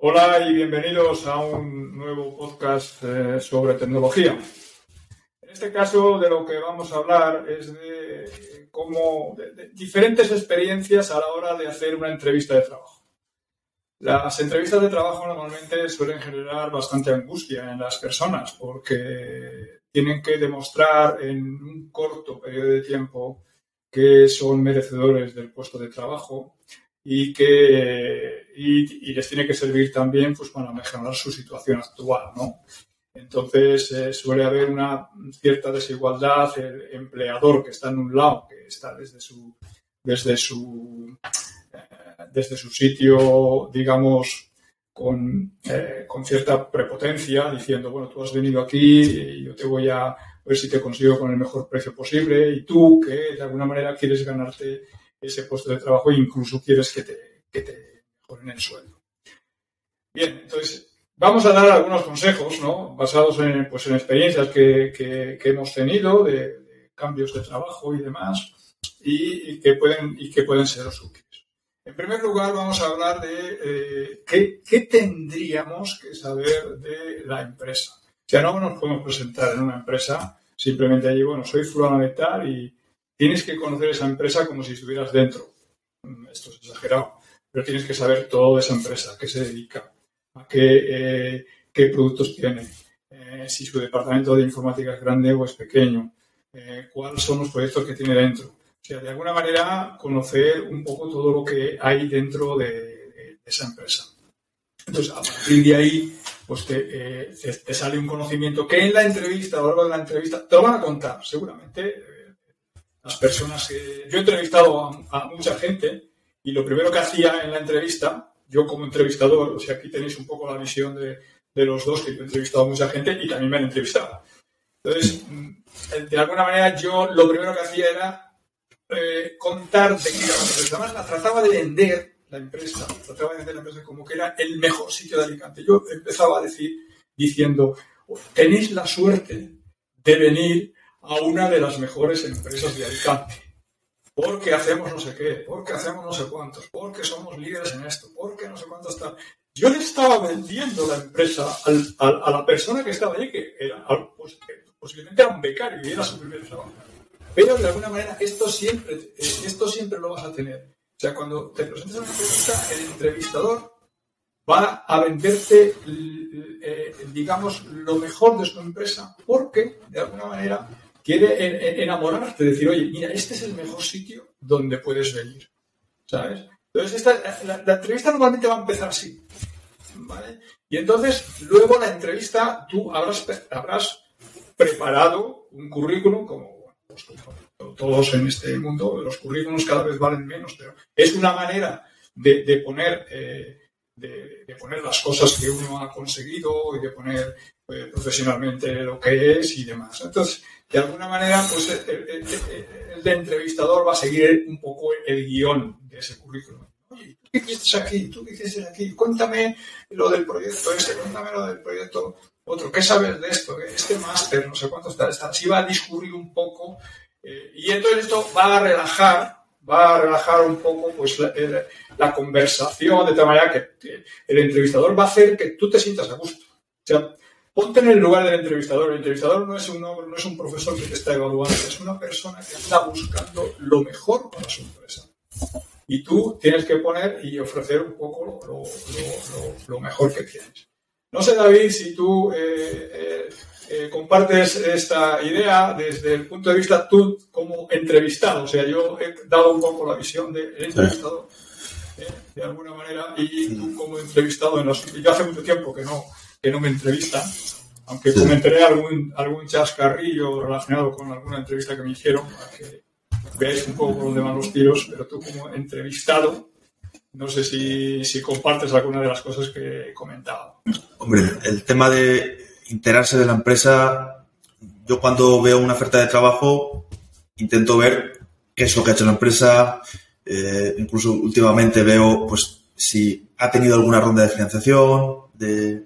Hola y bienvenidos a un nuevo podcast eh, sobre tecnología. En este caso de lo que vamos a hablar es de cómo de, diferentes experiencias a la hora de hacer una entrevista de trabajo. Las entrevistas de trabajo normalmente suelen generar bastante angustia en las personas porque tienen que demostrar en un corto periodo de tiempo que son merecedores del puesto de trabajo y que y, les tiene que servir también pues, para mejorar su situación actual. ¿no? Entonces eh, suele haber una cierta desigualdad, el empleador que está en un lado, que está desde su, desde su, eh, desde su sitio, digamos, con, eh, con, cierta prepotencia, diciendo, bueno, tú has venido aquí y yo te voy a ver si te consigo con el mejor precio posible y tú que de alguna manera quieres ganarte ese puesto de trabajo e incluso quieres que te, que te mejoren el sueldo. Bien, entonces vamos a dar algunos consejos, ¿no? Basados en, pues, en experiencias que, que, hemos tenido de, cambios de trabajo y demás y, que, pueden, y que pueden ser útiles. En primer lugar, vamos a hablar de eh, qué, qué, tendríamos que saber de la empresa. O sea, no nos podemos presentar en una empresa simplemente allí, bueno, soy fulano de tal y, Tienes que conocer esa empresa como si estuvieras dentro. Esto es exagerado, pero tienes que saber todo de esa empresa, qué se dedica, a qué, eh, productos tiene, eh, si su departamento de informática es grande o es pequeño, eh, cuáles son los proyectos que tiene dentro. O sea, de alguna manera conocer un poco todo lo que hay dentro de, esa empresa. Entonces, a partir de ahí, pues te, sale un conocimiento que en la entrevista, a lo largo de la entrevista, te lo van a contar, seguramente las personas que... Yo he entrevistado a, mucha gente y lo primero que hacía en la entrevista, yo como entrevistador, o sea, aquí tenéis un poco la visión de, los dos, que he entrevistado a mucha gente y también me han entrevistado. Entonces, mm, de alguna manera yo lo primero que hacía era eh, contar de qué. Además, la trataba de vender la empresa, trataba de vender la empresa como que era el mejor sitio de Alicante. Yo empezaba a decir, diciendo, tenéis la suerte de venir a una de las mejores empresas de Alicante. Porque hacemos no sé qué, porque hacemos no sé cuántos, porque somos líderes en esto, porque no sé cuántos está. Yo le estaba vendiendo la empresa a la persona que estaba allí, que era, pues, posiblemente era un becario y era su primer trabajo. Pero de alguna manera esto siempre, eh, esto siempre lo vas a tener. O sea, cuando te presentas a una entrevista, el entrevistador va a venderte, eh, digamos, lo mejor de su empresa, porque de alguna manera quiere enamorarte, decir, oye, mira, este es el mejor sitio donde puedes venir. ¿Sabes? Entonces, la, entrevista normalmente va a empezar así. ¿Vale? Y entonces, luego la entrevista, tú habrás, habrás preparado un currículum, como, pues, todos en este mundo, los currículums cada vez valen menos, pero es una manera de, poner. Eh, de, poner las cosas que uno ha conseguido y de poner eh, profesionalmente lo que es y demás. Entonces, de alguna manera, pues el, el, entrevistador va a seguir un poco el guion de ese currículum. Oye, ¿tú qué hiciste aquí? ¿Tú qué hiciste aquí? Cuéntame lo del proyecto este, cuéntame lo del proyecto otro. ¿Qué sabes de esto? Este máster, no sé cuánto está. está. Así va a discurrir un poco. Eh, y entonces esto va a relajar, va a relajar un poco pues, la, conversación de tal manera que el entrevistador va a hacer que tú te sientas a gusto. O sea, Ponte en el lugar del entrevistador. El entrevistador no es un, no es un profesor que te está evaluando, es una persona que está buscando lo mejor para su empresa. Y tú tienes que poner y ofrecer un poco lo, lo, mejor que tienes. No sé, David, si tú eh, eh, eh, compartes esta idea desde el punto de vista tú como entrevistado. O sea, yo he dado un poco la visión del entrevistador, de alguna manera, y tú como entrevistado, en los, yo hace mucho tiempo que no, que no me entrevistan, aunque comentaré algún, algún chascarrillo relacionado con alguna entrevista que me hicieron, para que veáis un poco por dónde van los tiros, pero tú como entrevistado, no sé si, si compartes alguna de las cosas que he comentado. Hombre, el tema de enterarse de la empresa, yo cuando veo una oferta de trabajo, intento ver qué es lo que ha hecho la empresa, eh, incluso últimamente veo pues si ha tenido alguna ronda de financiación, de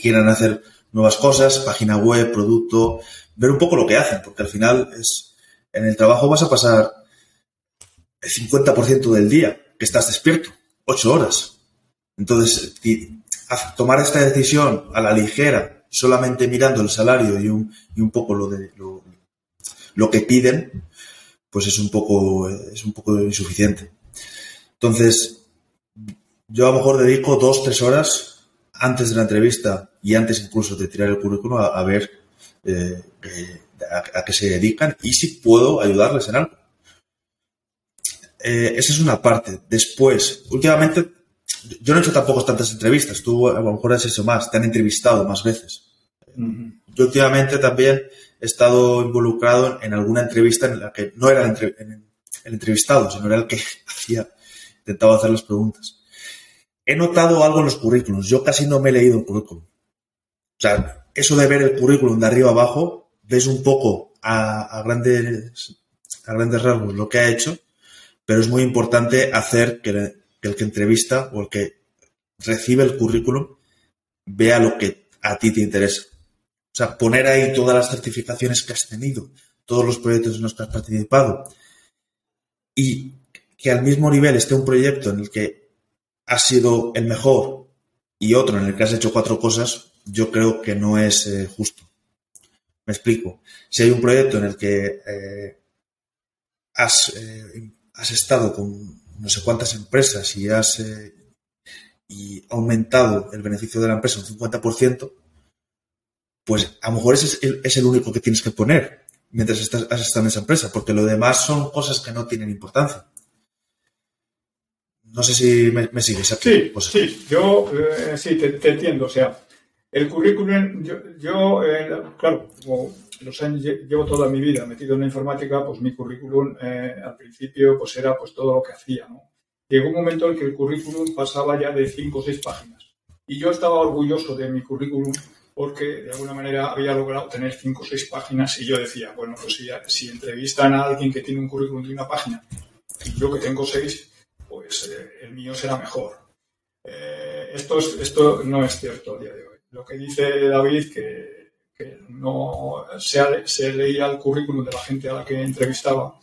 quieran hacer nuevas cosas, página web, producto, ver un poco lo que hacen, porque al final es en el trabajo vas a pasar el 50% del día que estás despierto, 8 horas. Entonces, tomar esta decisión a la ligera, solamente mirando el salario y un, y un poco lo, de, lo, lo que piden, pues es un poco, es un poco insuficiente. Entonces, yo a lo mejor dedico dos, tres horas antes de la entrevista y antes incluso de tirar el currículum a, ver eh, a, qué se dedican y si puedo ayudarles en algo. Eh, esa es una parte. Después, últimamente, yo no he hecho tampoco tantas entrevistas. Tú a lo mejor has hecho más, te han entrevistado más veces. Yo últimamente también he estado involucrado en alguna entrevista en la que no era el, entrevistado, sino era el que hacía, intentaba hacer las preguntas. He notado algo en los currículums. Yo casi no me he leído el currículum. O sea, eso de ver el currículum de arriba abajo, ves un poco a, grandes, a grandes rasgos lo que ha hecho, pero es muy importante hacer que, el que entrevista o el que recibe el currículum vea lo que a ti te interesa. O sea, poner ahí todas las certificaciones que has tenido, todos los proyectos en los que has participado y que al mismo nivel esté un proyecto en el que has sido el mejor y otro en el que has hecho cuatro cosas, yo creo que no es eh, justo. Me explico. Si hay un proyecto en el que eh, has, eh, has, estado con no sé cuántas empresas y has y aumentado el beneficio de la empresa un 50%, pues a lo mejor ese es el, único que tienes que poner mientras estás, has estado en esa empresa, porque lo demás son cosas que no tienen importancia. No sé si me, sigues aquí. Sí, pues, sí, yo eh, sí, te, entiendo. O sea, el currículum, yo, eh, claro, como los años, llevo toda mi vida metido en la informática, pues mi currículum eh, al principio pues era pues todo lo que hacía, ¿no? Llegó un momento en que el currículum pasaba ya de cinco o seis páginas. Y yo estaba orgulloso de mi currículum porque de alguna manera había logrado tener cinco o seis páginas y yo decía, bueno, pues si, si entrevistan a alguien que tiene un currículum de una página y yo que tengo seis, pues eh, el mío será mejor. Eh, esto, esto no es cierto a día de hoy. Lo que dice David, que, no se, leía el currículum de la gente a la que entrevistaba,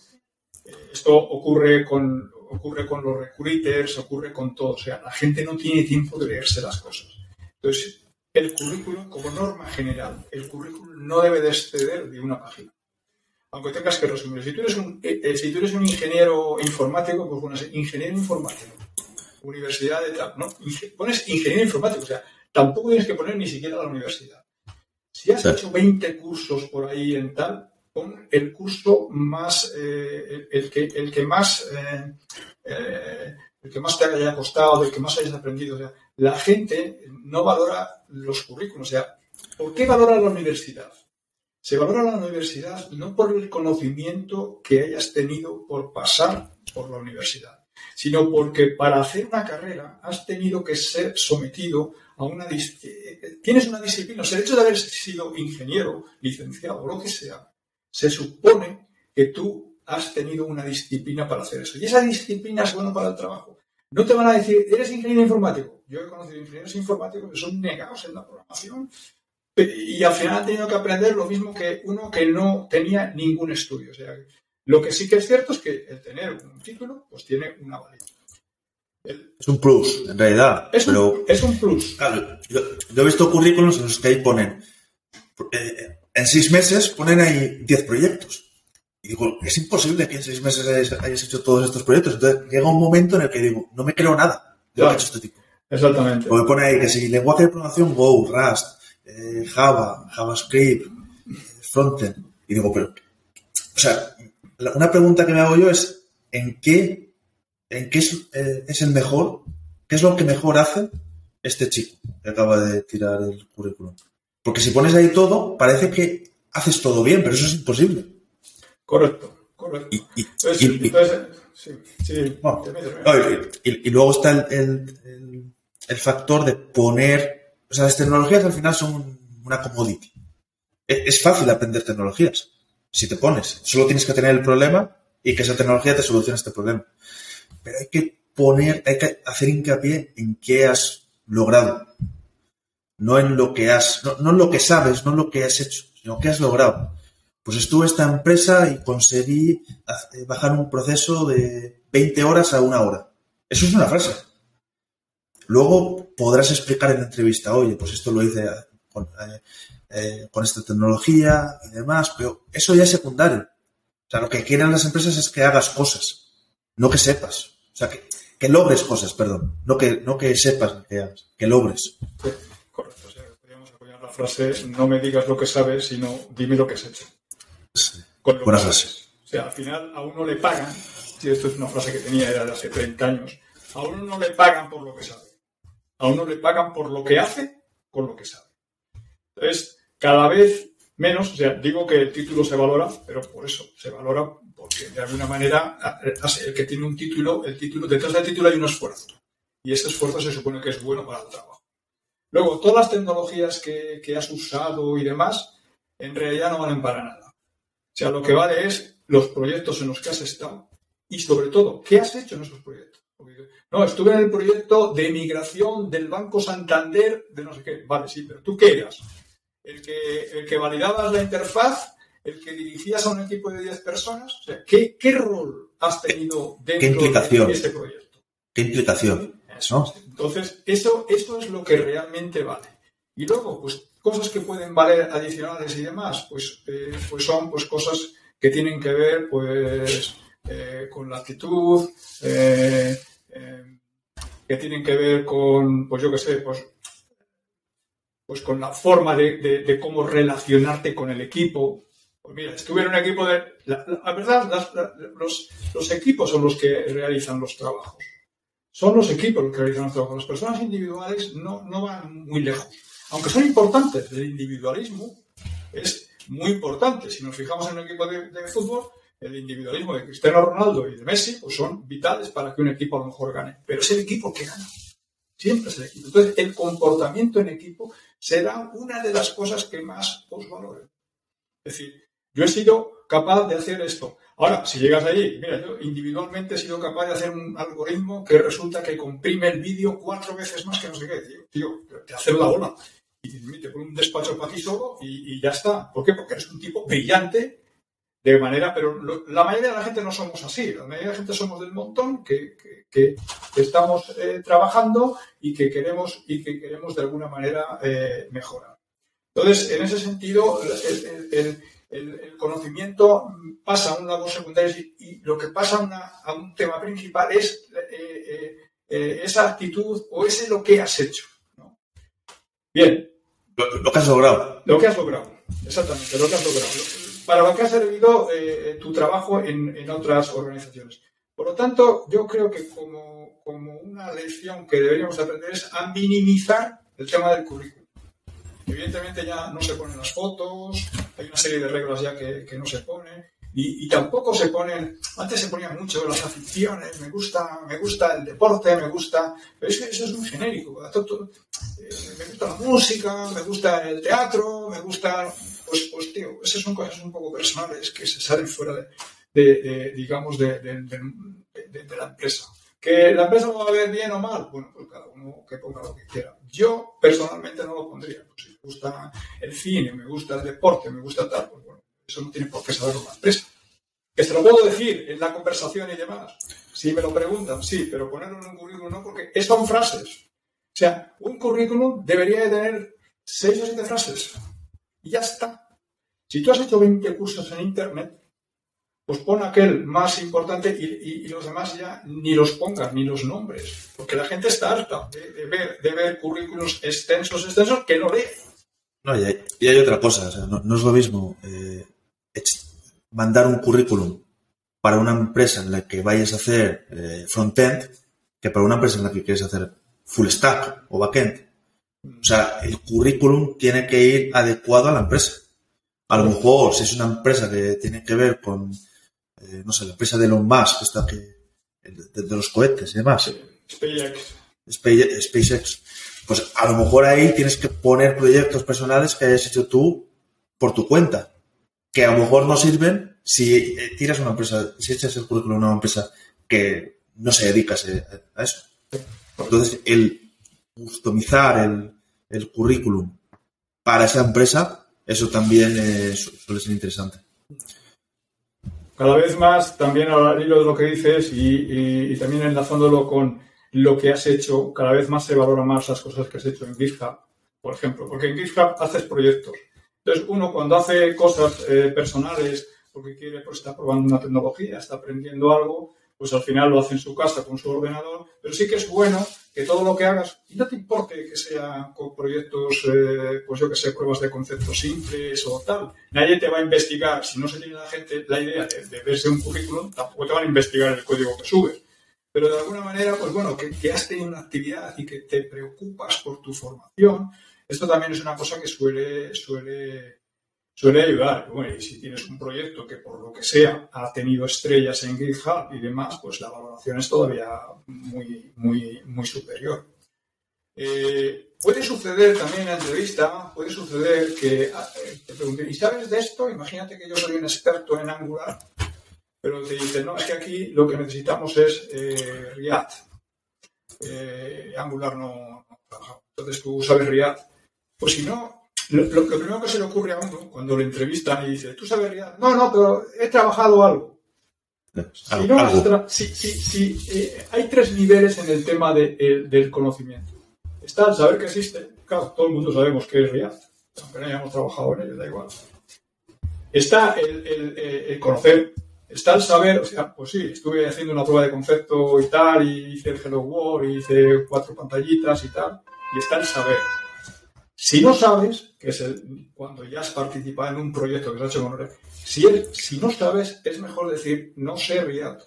eh, esto ocurre con, ocurre con los recruiters, ocurre con todo. O sea, la gente no tiene tiempo de leerse las cosas. Entonces, el currículum, como norma general, el currículum no debe de exceder de una página. Aunque tengas que resumir. Si tú eres un, eh, eh, si tú eres un ingeniero informático, pues pones ingeniero informático, universidad de tal, ¿no? Pones ingeniero informático, o sea, tampoco tienes que poner ni siquiera la universidad. Si has hecho 20 cursos por ahí en tal, pon el curso más, eh, el, que, el que más, el que más te haya costado, el que más hayas aprendido. O sea, la gente no valora los currículos. O sea, ¿por qué valora la universidad? Se valora la universidad no por el conocimiento que hayas tenido por pasar por la universidad, sino porque para hacer una carrera has tenido que ser sometido a una... Tienes una disciplina. O sea, el hecho de haber sido ingeniero, licenciado o lo que sea, se supone que tú has tenido una disciplina para hacer eso. Y esa disciplina es buena para el trabajo. No te van a decir, eres ingeniero informático. Yo he conocido ingenieros informáticos que son negados en la programación y al final han tenido que aprender lo mismo que uno que no tenía ningún estudio. O sea, lo que sí que es cierto es que el tener un título pues tiene una validez. Es un plus, en realidad. Es, pero, un, es un plus. yo, he visto currículos en los que ahí ponen, eh, en seis meses ponen ahí diez proyectos. Y digo, es imposible que en seis meses hayas, hecho todos estos proyectos. Entonces llega un momento en el que digo, no me creo nada de lo que ha hecho este tipo. Exactamente. Me pone ahí que si lenguaje de programación Go, Rust, eh, Java, JavaScript, Frontend. Y digo, pero, o sea, una pregunta que me hago yo es, ¿en qué, en qué es, eh, es el mejor? ¿Qué es lo que mejor hace este chico que acaba de tirar el currículum? Porque si pones ahí todo, parece que haces todo bien, pero eso es imposible. Correcto, correcto. Y, luego está el, factor de poner, o sea, las tecnologías al final son una commodity. E, es, fácil aprender tecnologías. Si te pones, solo tienes que tener el problema y que esa tecnología te solucione este problema. Pero hay que poner, hay que hacer hincapié en qué has logrado. No en lo que has, no, en lo que sabes, no en lo que has hecho, sino qué has logrado. Pues estuve esta empresa y conseguí eh, bajar un proceso de 20 horas a una hora. Eso es una frase. Luego podrás explicar en la entrevista, oye, pues esto lo hice con, eh, eh, con esta tecnología y demás, pero eso ya es secundario. O sea, lo que quieren las empresas es que hagas cosas, no que sepas. O sea, que, que logres cosas, perdón. No que, no que sepas que hagas, que logres. correcto. O sea, podríamos apoyar la frase, no me digas lo que sabes, sino dime lo que has hecho. Con lo Buena que sabes. O sea, al final a uno le pagan, si esto es una frase que tenía ya de hace 30 años, a uno no le pagan por lo que sabe. A uno le pagan por lo que hace con lo que sabe. Entonces, cada vez menos, o sea, digo que el título se valora, pero por eso se valora porque de alguna manera el que tiene un título, el título, detrás del título hay un esfuerzo. Y ese esfuerzo se supone que es bueno para el trabajo. Luego, todas las tecnologías que, que has usado y demás, en realidad no valen para nada. O sea, lo que vale es los proyectos en los que has estado y sobre todo, ¿qué has hecho en esos proyectos? No, estuve en el proyecto de migración del Banco Santander de no sé qué. Vale, sí, pero ¿tú qué eras? El que, el que validabas la interfaz, el que dirigías a un equipo de 10 personas. O sea, ¿qué, qué rol has tenido dentro de este proyecto? ¿Qué implicación? Eso. ¿no? Entonces, eso, eso es lo que realmente vale. Y luego, pues, cosas que pueden valer adicionales y demás, pues, eh, pues son pues cosas que tienen que ver, pues, eh, con la actitud, eh, eh, que tienen que ver con, pues yo qué sé, pues, pues con la forma de, cómo relacionarte con el equipo. Pues mira, estuve un equipo de... La, verdad, los, los equipos son los que realizan los trabajos. Son los equipos los que realizan los trabajos. Las personas individuales no, no van muy lejos. Aunque son importantes, el individualismo es muy importante. Si nos fijamos en un equipo de fútbol, el individualismo de Cristiano Ronaldo y de Messi pues son vitales para que un equipo a lo mejor gane. Pero es el equipo que gana. Siempre es el equipo. Entonces, el comportamiento en equipo será una de las cosas que más os valoren. Es decir, yo he sido capaz de hacer esto. Ahora, si llegas allí, mira, yo individualmente he sido capaz de hacer un algoritmo que resulta que comprime el vídeo cuatro veces más que no sé qué, tío. Tío, te hace la ola. Y te pone un despacho para ti solo y, y ya está. ¿Por qué? Porque eres un tipo brillante de manera, pero lo- la mayoría de la gente no somos así. La mayoría de la gente somos del montón que, que- estamos eh, trabajando y que queremos y que queremos de alguna manera eh, mejorar. Entonces, en ese sentido, el, el- el- el- el conocimiento pasa a un lado secundario y, y lo que pasa a, una- a un tema principal es eh, eh, eh, esa actitud o ese lo que has hecho. ¿no? Bien, Lo, lo que has logrado. lo que has logrado, exactamente, lo que has logrado. Para lo que ha servido eh, tu trabajo en, en otras organizaciones. Por lo tanto, yo creo que como, como una lección que deberíamos aprender es a minimizar el tema del currículum. Evidentemente ya no se ponen las fotos, hay una serie de reglas ya que, que no se ponen. Y, y tampoco se ponen, antes se ponían mucho las aficiones, me gusta, me gusta el deporte, me gusta, pero es que eso es muy genérico. a todo- eh, me gusta la música, me gusta el teatro, me gusta, pues, pues tío, esas son cosas un poco personales que se salen fuera de, de- de, digamos, de, de- la empresa. ¿Que la empresa lo va a ver bien o mal? Bueno, pues cada uno que ponga lo que quiera. Yo personalmente no lo pondría. Pues si me gusta el cine, me gusta el deporte, me gusta tal, pues bueno, eso no tiene por qué saberlo la empresa. Que se lo puedo decir en la conversación y demás. Si me lo preguntan, sí, pero ponerlo en un currículum no, porque son frases. O sea, un currículum debería de tener seis o siete frases. Y ya está. Si tú has hecho 20 cursos en Internet, pues pon aquel más importante y, los demás ya ni los pongas, ni los nombres. Porque la gente está harta de, ver, de ver currículos extensos, extensos, que no lee. No, y, hay, y hay otra cosa, no, es lo mismo eh, mandar un currículum para una empresa en la que vayas a hacer eh, front-end que para una empresa en la que quieres hacer full stack o backend. O sea, el currículum tiene que ir adecuado a la empresa. A lo mejor, si es una empresa que tiene que ver con, eh, no sé, la empresa de Elon Musk, esta que, de, de los cohetes y demás, SpaceX. Space- SpaceX, pues a lo mejor ahí tienes que poner proyectos personales que hayas hecho tú por tu cuenta, que a lo mejor no sirven si eh, tiras una empresa, si echas el currículum a una empresa que no se dedica a eso. Entonces, el customizar el, el currículum para esa empresa, eso también su- suele ser interesante. Cada vez más, también al hilo de lo que dices y, y- y también enlazándolo con lo que has hecho, cada vez más se valora más las cosas que has hecho en GitHub, por ejemplo, porque en GitHub haces proyectos. Entonces, uno cuando hace cosas eh, personales, porque quiere, pues está probando una tecnología, está aprendiendo algo, pues al final lo hace en su casa con su ordenador, pero sí que es bueno que todo lo que hagas, y no te importe que sea con proyectos, eh, pues yo que sé, pruebas de conceptos simples o tal, nadie te va a investigar, si no se tiene la gente la idea de, verse un currículum, tampoco te van a investigar el código que subes. Pero de alguna manera, pues bueno, que, has tenido una actividad y que te preocupas por tu formación, esto también es una cosa que suele, suele suele ayudar. Bueno, y si tienes un proyecto que por lo que sea ha tenido estrellas en GitHub y demás, pues la valoración es todavía muy, muy, muy superior. Eh, puede suceder también en la entrevista, puede suceder que eh, te pregunten, ¿y sabes de esto? Imagínate que yo soy un experto en Angular, pero te dicen, no, es que aquí lo que necesitamos es eh, React. Angular no, no, Entonces tú sabes React. Pues si no, lo, primero que se le ocurre a uno cuando le entrevistan y dice, ¿tú sabes React? No, no, pero he trabajado algo. Si no, si, eh, hay tres niveles en el tema del conocimiento. Está el saber que existe. Claro, todo el mundo sabemos que es React, aunque no hayamos trabajado en ello, da igual. Está el, conocer, está el saber, o sea, pues sí, estuve haciendo una prueba de concepto y tal, y hice el Hello World, y hice cuatro pantallitas y tal, y está el saber. Si no sabes, que es el, cuando ya has participado en un proyecto que se ha hecho con React, si, si no sabes, es mejor decir no sé React.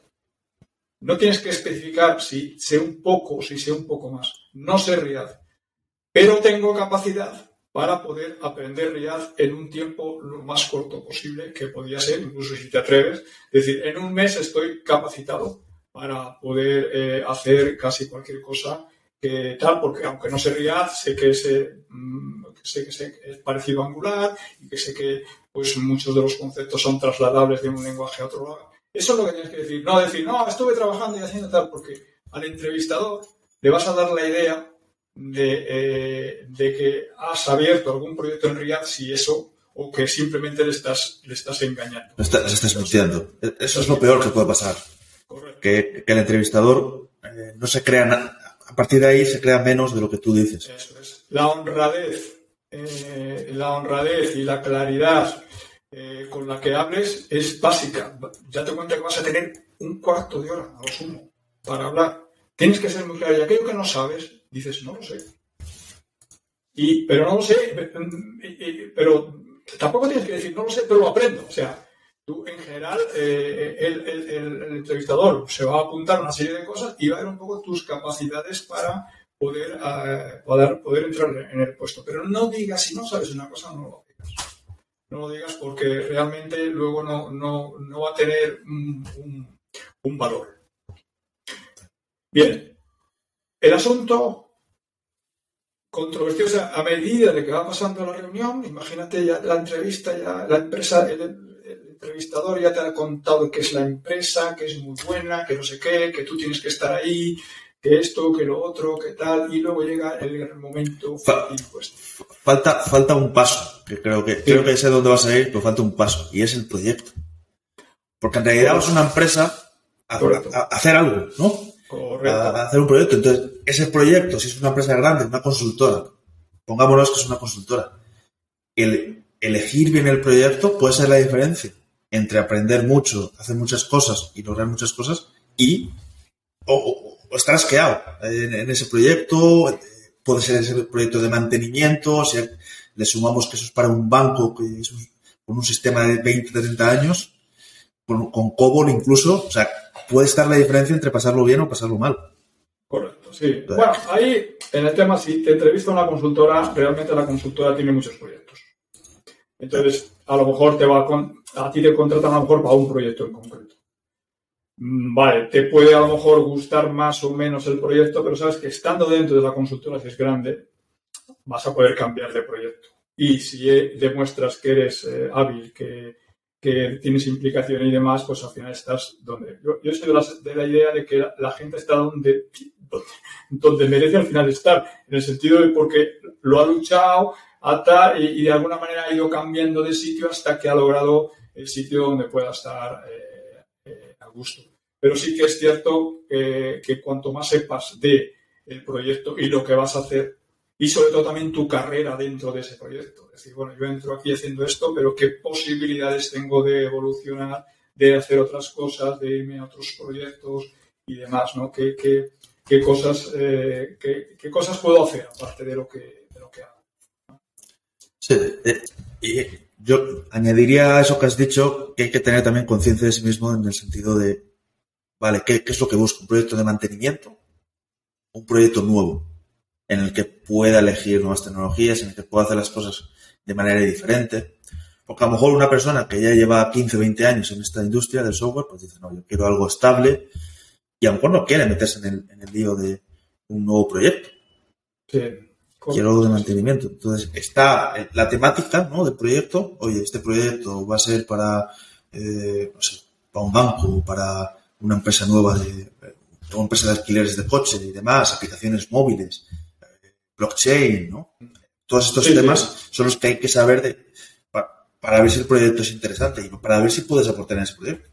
No tienes que especificar si sé un poco, si sé un poco más. No sé React. Pero tengo capacidad para poder aprender React en un tiempo lo más corto posible, que podría ser, incluso si te atreves. Es decir, en un mes estoy capacitado para poder eh, hacer casi cualquier cosa que tal, porque aunque no sé React, sé que, ese, mm, sé que es parecido a Angular y que sé que pues, muchos de los conceptos son trasladables de un lenguaje a otro lado. Eso es lo que tienes que decir. No decir, no, estuve trabajando y haciendo tal, porque al entrevistador le vas a dar la idea de, eh, de que has abierto algún proyecto en React si eso o que simplemente le estás, le estás engañando. Le estás, mintiendo. Eso es lo peor que puede pasar. Que, que el entrevistador eh, no se crea a partir de ahí se crea menos de lo que tú dices. Eso es. La honradez, eh, la honradez y la claridad eh, con la que hables es básica. Ya te cuenta que vas a tener un cuarto de hora, a lo sumo, para hablar. Tienes que ser muy claro. Y aquello que no sabes, dices, no lo sé. Y, pero no lo sé, pero tampoco tienes que decir, no lo sé, pero lo aprendo. O sea, Tú, en general, eh, el, entrevistador se va a apuntar una serie de cosas y va a ver un poco tus capacidades para poder, eh, poder, entrar en el puesto. Pero no digas, si no sabes una cosa, no lo digas. No lo digas porque realmente luego no, no, no va a tener un, un, valor. Bien, el asunto controvertido, o sea, a medida de que va pasando la reunión, imagínate ya la entrevista, ya la empresa, el, entrevistador ya te ha contado que es la empresa, que es muy buena, que no sé qué, que tú tienes que estar ahí, que esto, que lo otro, que tal, y luego llega el momento pues. falta, falta un paso, que creo que, creo que sé dónde vas a ir, pero falta un paso, y es el proyecto. Porque en realidad a una empresa a, hacer algo, ¿no? A, hacer un proyecto. Entonces, ese proyecto, si es una empresa grande, una consultora, pongámonos que es una consultora, el elegir bien el proyecto puede ser la diferencia entre aprender mucho, hacer muchas cosas y lograr muchas cosas y o, estar asqueado en, ese proyecto, puede ser ese proyecto de mantenimiento, si le sumamos que eso es para un banco que es con un sistema de 20, 30 años, con, con COBOL incluso, o sea, puede estar la diferencia entre pasarlo bien o pasarlo mal. Correcto, sí. Bueno, ahí en el tema, si te entrevista una consultora, realmente la consultora tiene muchos proyectos. Entonces, a lo mejor te va a, ti te contratan a lo mejor para un proyecto en concreto. Mm, vale, te puede a lo mejor gustar más o menos el proyecto, pero sabes que estando dentro de la consultora, si es grande, vas a poder cambiar de proyecto. Y si eh, demuestras que eres eh, hábil, que, tienes implicación y demás, pues al final estás donde. Yo, yo estoy de la, idea de que la, gente está donde, donde, merece al final estar, en el sentido de porque lo ha luchado, hasta, y, de alguna manera ha ido cambiando de sitio hasta que ha logrado el sitio donde pueda estar eh, eh, a gusto. pero sí que es cierto que cuanto más sepas de el proyecto y lo que vas a hacer y sobre todo también tu carrera dentro de ese proyecto. Es decir, bueno, yo entro aquí haciendo esto, pero qué posibilidades tengo de evolucionar, de hacer otras cosas, de irme a otros proyectos y demás, ¿no? ¿Qué, qué, cosas, eh, qué, cosas puedo hacer aparte de lo que, de lo que hago? Sí, eh, yo añadiría a eso que has dicho que hay que tener también conciencia de sí mismo en el sentido de, vale, ¿qué, ¿qué, es lo que busco? ¿Un proyecto de mantenimiento? ¿Un proyecto nuevo? En el que pueda elegir nuevas tecnologías, en el que pueda hacer las cosas de manera diferente. Porque a lo mejor una persona que ya lleva 15, 20 años en esta industria del software, pues dice, no, yo quiero algo estable y a lo mejor no quiere meterse en el, en el lío de un nuevo proyecto. Sí. Quiero algo de mantenimiento. Entonces, está la temática ¿no? del proyecto. Oye, este proyecto va a ser para, eh, no sé, para un banco, para una empresa nueva de, una empresa de alquileres de coche y demás, aplicaciones móviles, blockchain, ¿no? Todos estos temas son los que hay que saber de, para, ver si el proyecto es interesante y para ver si puedes aportar en ese proyecto.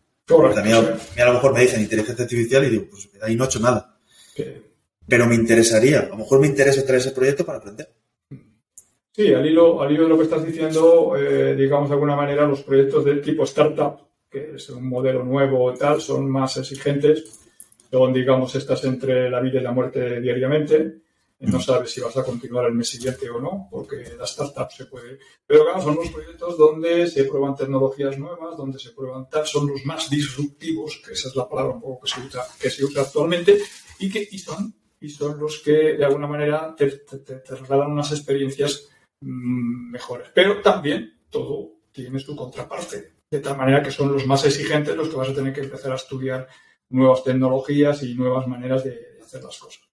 También a, lo mejor me dicen inteligencia artificial y digo, pues ahí no he hecho nada. Pero me interesaría, a lo mejor me interesa traer ese proyecto para aprender. Sí, al hilo, al hilo de lo que estás diciendo, eh, digamos de alguna manera, los proyectos del tipo startup, que es un modelo nuevo y tal, son más exigentes. Son, digamos, estás entre la vida y la muerte diariamente no sabes si vas a continuar el mes siguiente o no, porque la startup se puede. Pero claro, son los proyectos donde se prueban tecnologías nuevas, donde se prueban tal, son los más disruptivos, que esa es la palabra un poco que se usa, que se usa actualmente, y que y son, y son los que de alguna manera te, te, unas experiencias mm, mejores. Pero también todo tiene su contraparte, de tal manera que son los más exigentes los que vas a tener que empezar a estudiar nuevas tecnologías y nuevas maneras de hacer las cosas.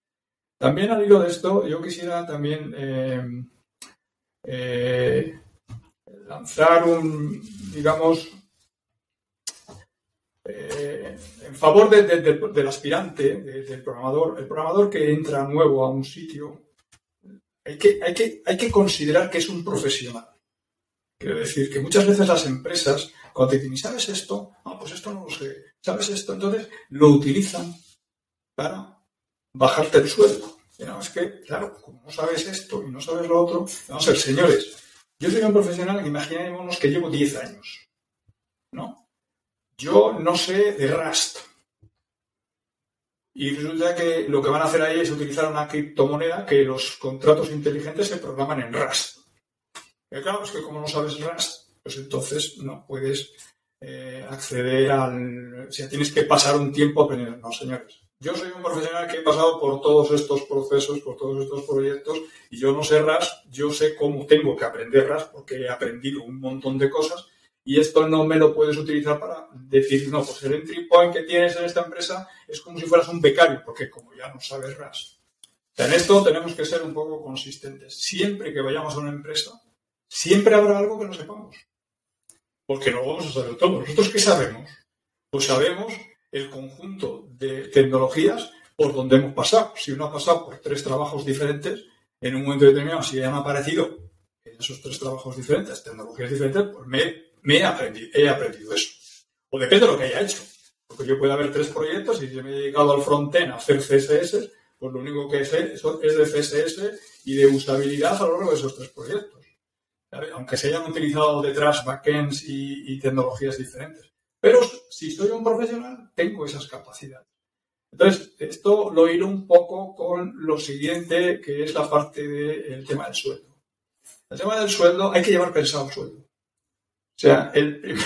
También al hilo de esto, yo quisiera también eh, eh, lanzar un, digamos, eh, en favor del aspirante, del programador, el programador que entra nuevo a un sitio, hay que, considerar que es un profesional. Quiero decir que muchas veces las empresas, cuando te dicen, ¿sabes esto? No, pues esto no lo sé. ¿Sabes esto? Entonces lo utilizan para bajarte el sueldo. no, es que, claro, como no sabes esto y no sabes lo otro, vamos a ver, señores, yo soy un profesional, imaginémonos que llevo 10 años, ¿no? Yo no sé de Rust. Y resulta que lo que van a hacer ahí es utilizar una criptomoneda que los contratos inteligentes se programan en Rust. Y claro, es que como no sabes Rust, pues entonces no puedes eh, acceder al... O sea, tienes que pasar un tiempo aprendiendo. No, señores. Yo soy un profesional que he pasado por todos estos procesos, por todos estos proyectos, y yo no sé RAS, yo sé cómo tengo que aprender RAS porque he aprendido un montón de cosas, y esto no me lo puedes utilizar para decir, no, pues el entry point que tienes en esta empresa es como si fueras un becario, porque como ya no sabes RAS. En esto tenemos que ser un poco consistentes. Siempre que vayamos a una empresa, siempre habrá algo que no sepamos. Porque no vamos a saber todo. ¿Nosotros qué sabemos? Pues sabemos el conjunto de tecnologías por donde hemos pasado. Si uno ha pasado por tres trabajos diferentes, en un momento determinado, si han aparecido en esos tres trabajos diferentes, tecnologías diferentes, pues me, he, aprendido, eso. O depende de lo que haya hecho. Porque yo puedo haber tres proyectos y si me he dedicado al frontend a hacer CSS, pues lo único que sé es de CSS y de usabilidad a lo largo de esos tres proyectos. Aunque se hayan utilizado detrás backends y tecnologías diferentes. Pero si soy un profesional, tengo esas capacidades. Entonces, esto lo iré un poco con lo siguiente, que es la parte del tema del sueldo. El tema del sueldo, hay que llevar pensado el sueldo. O sea, el,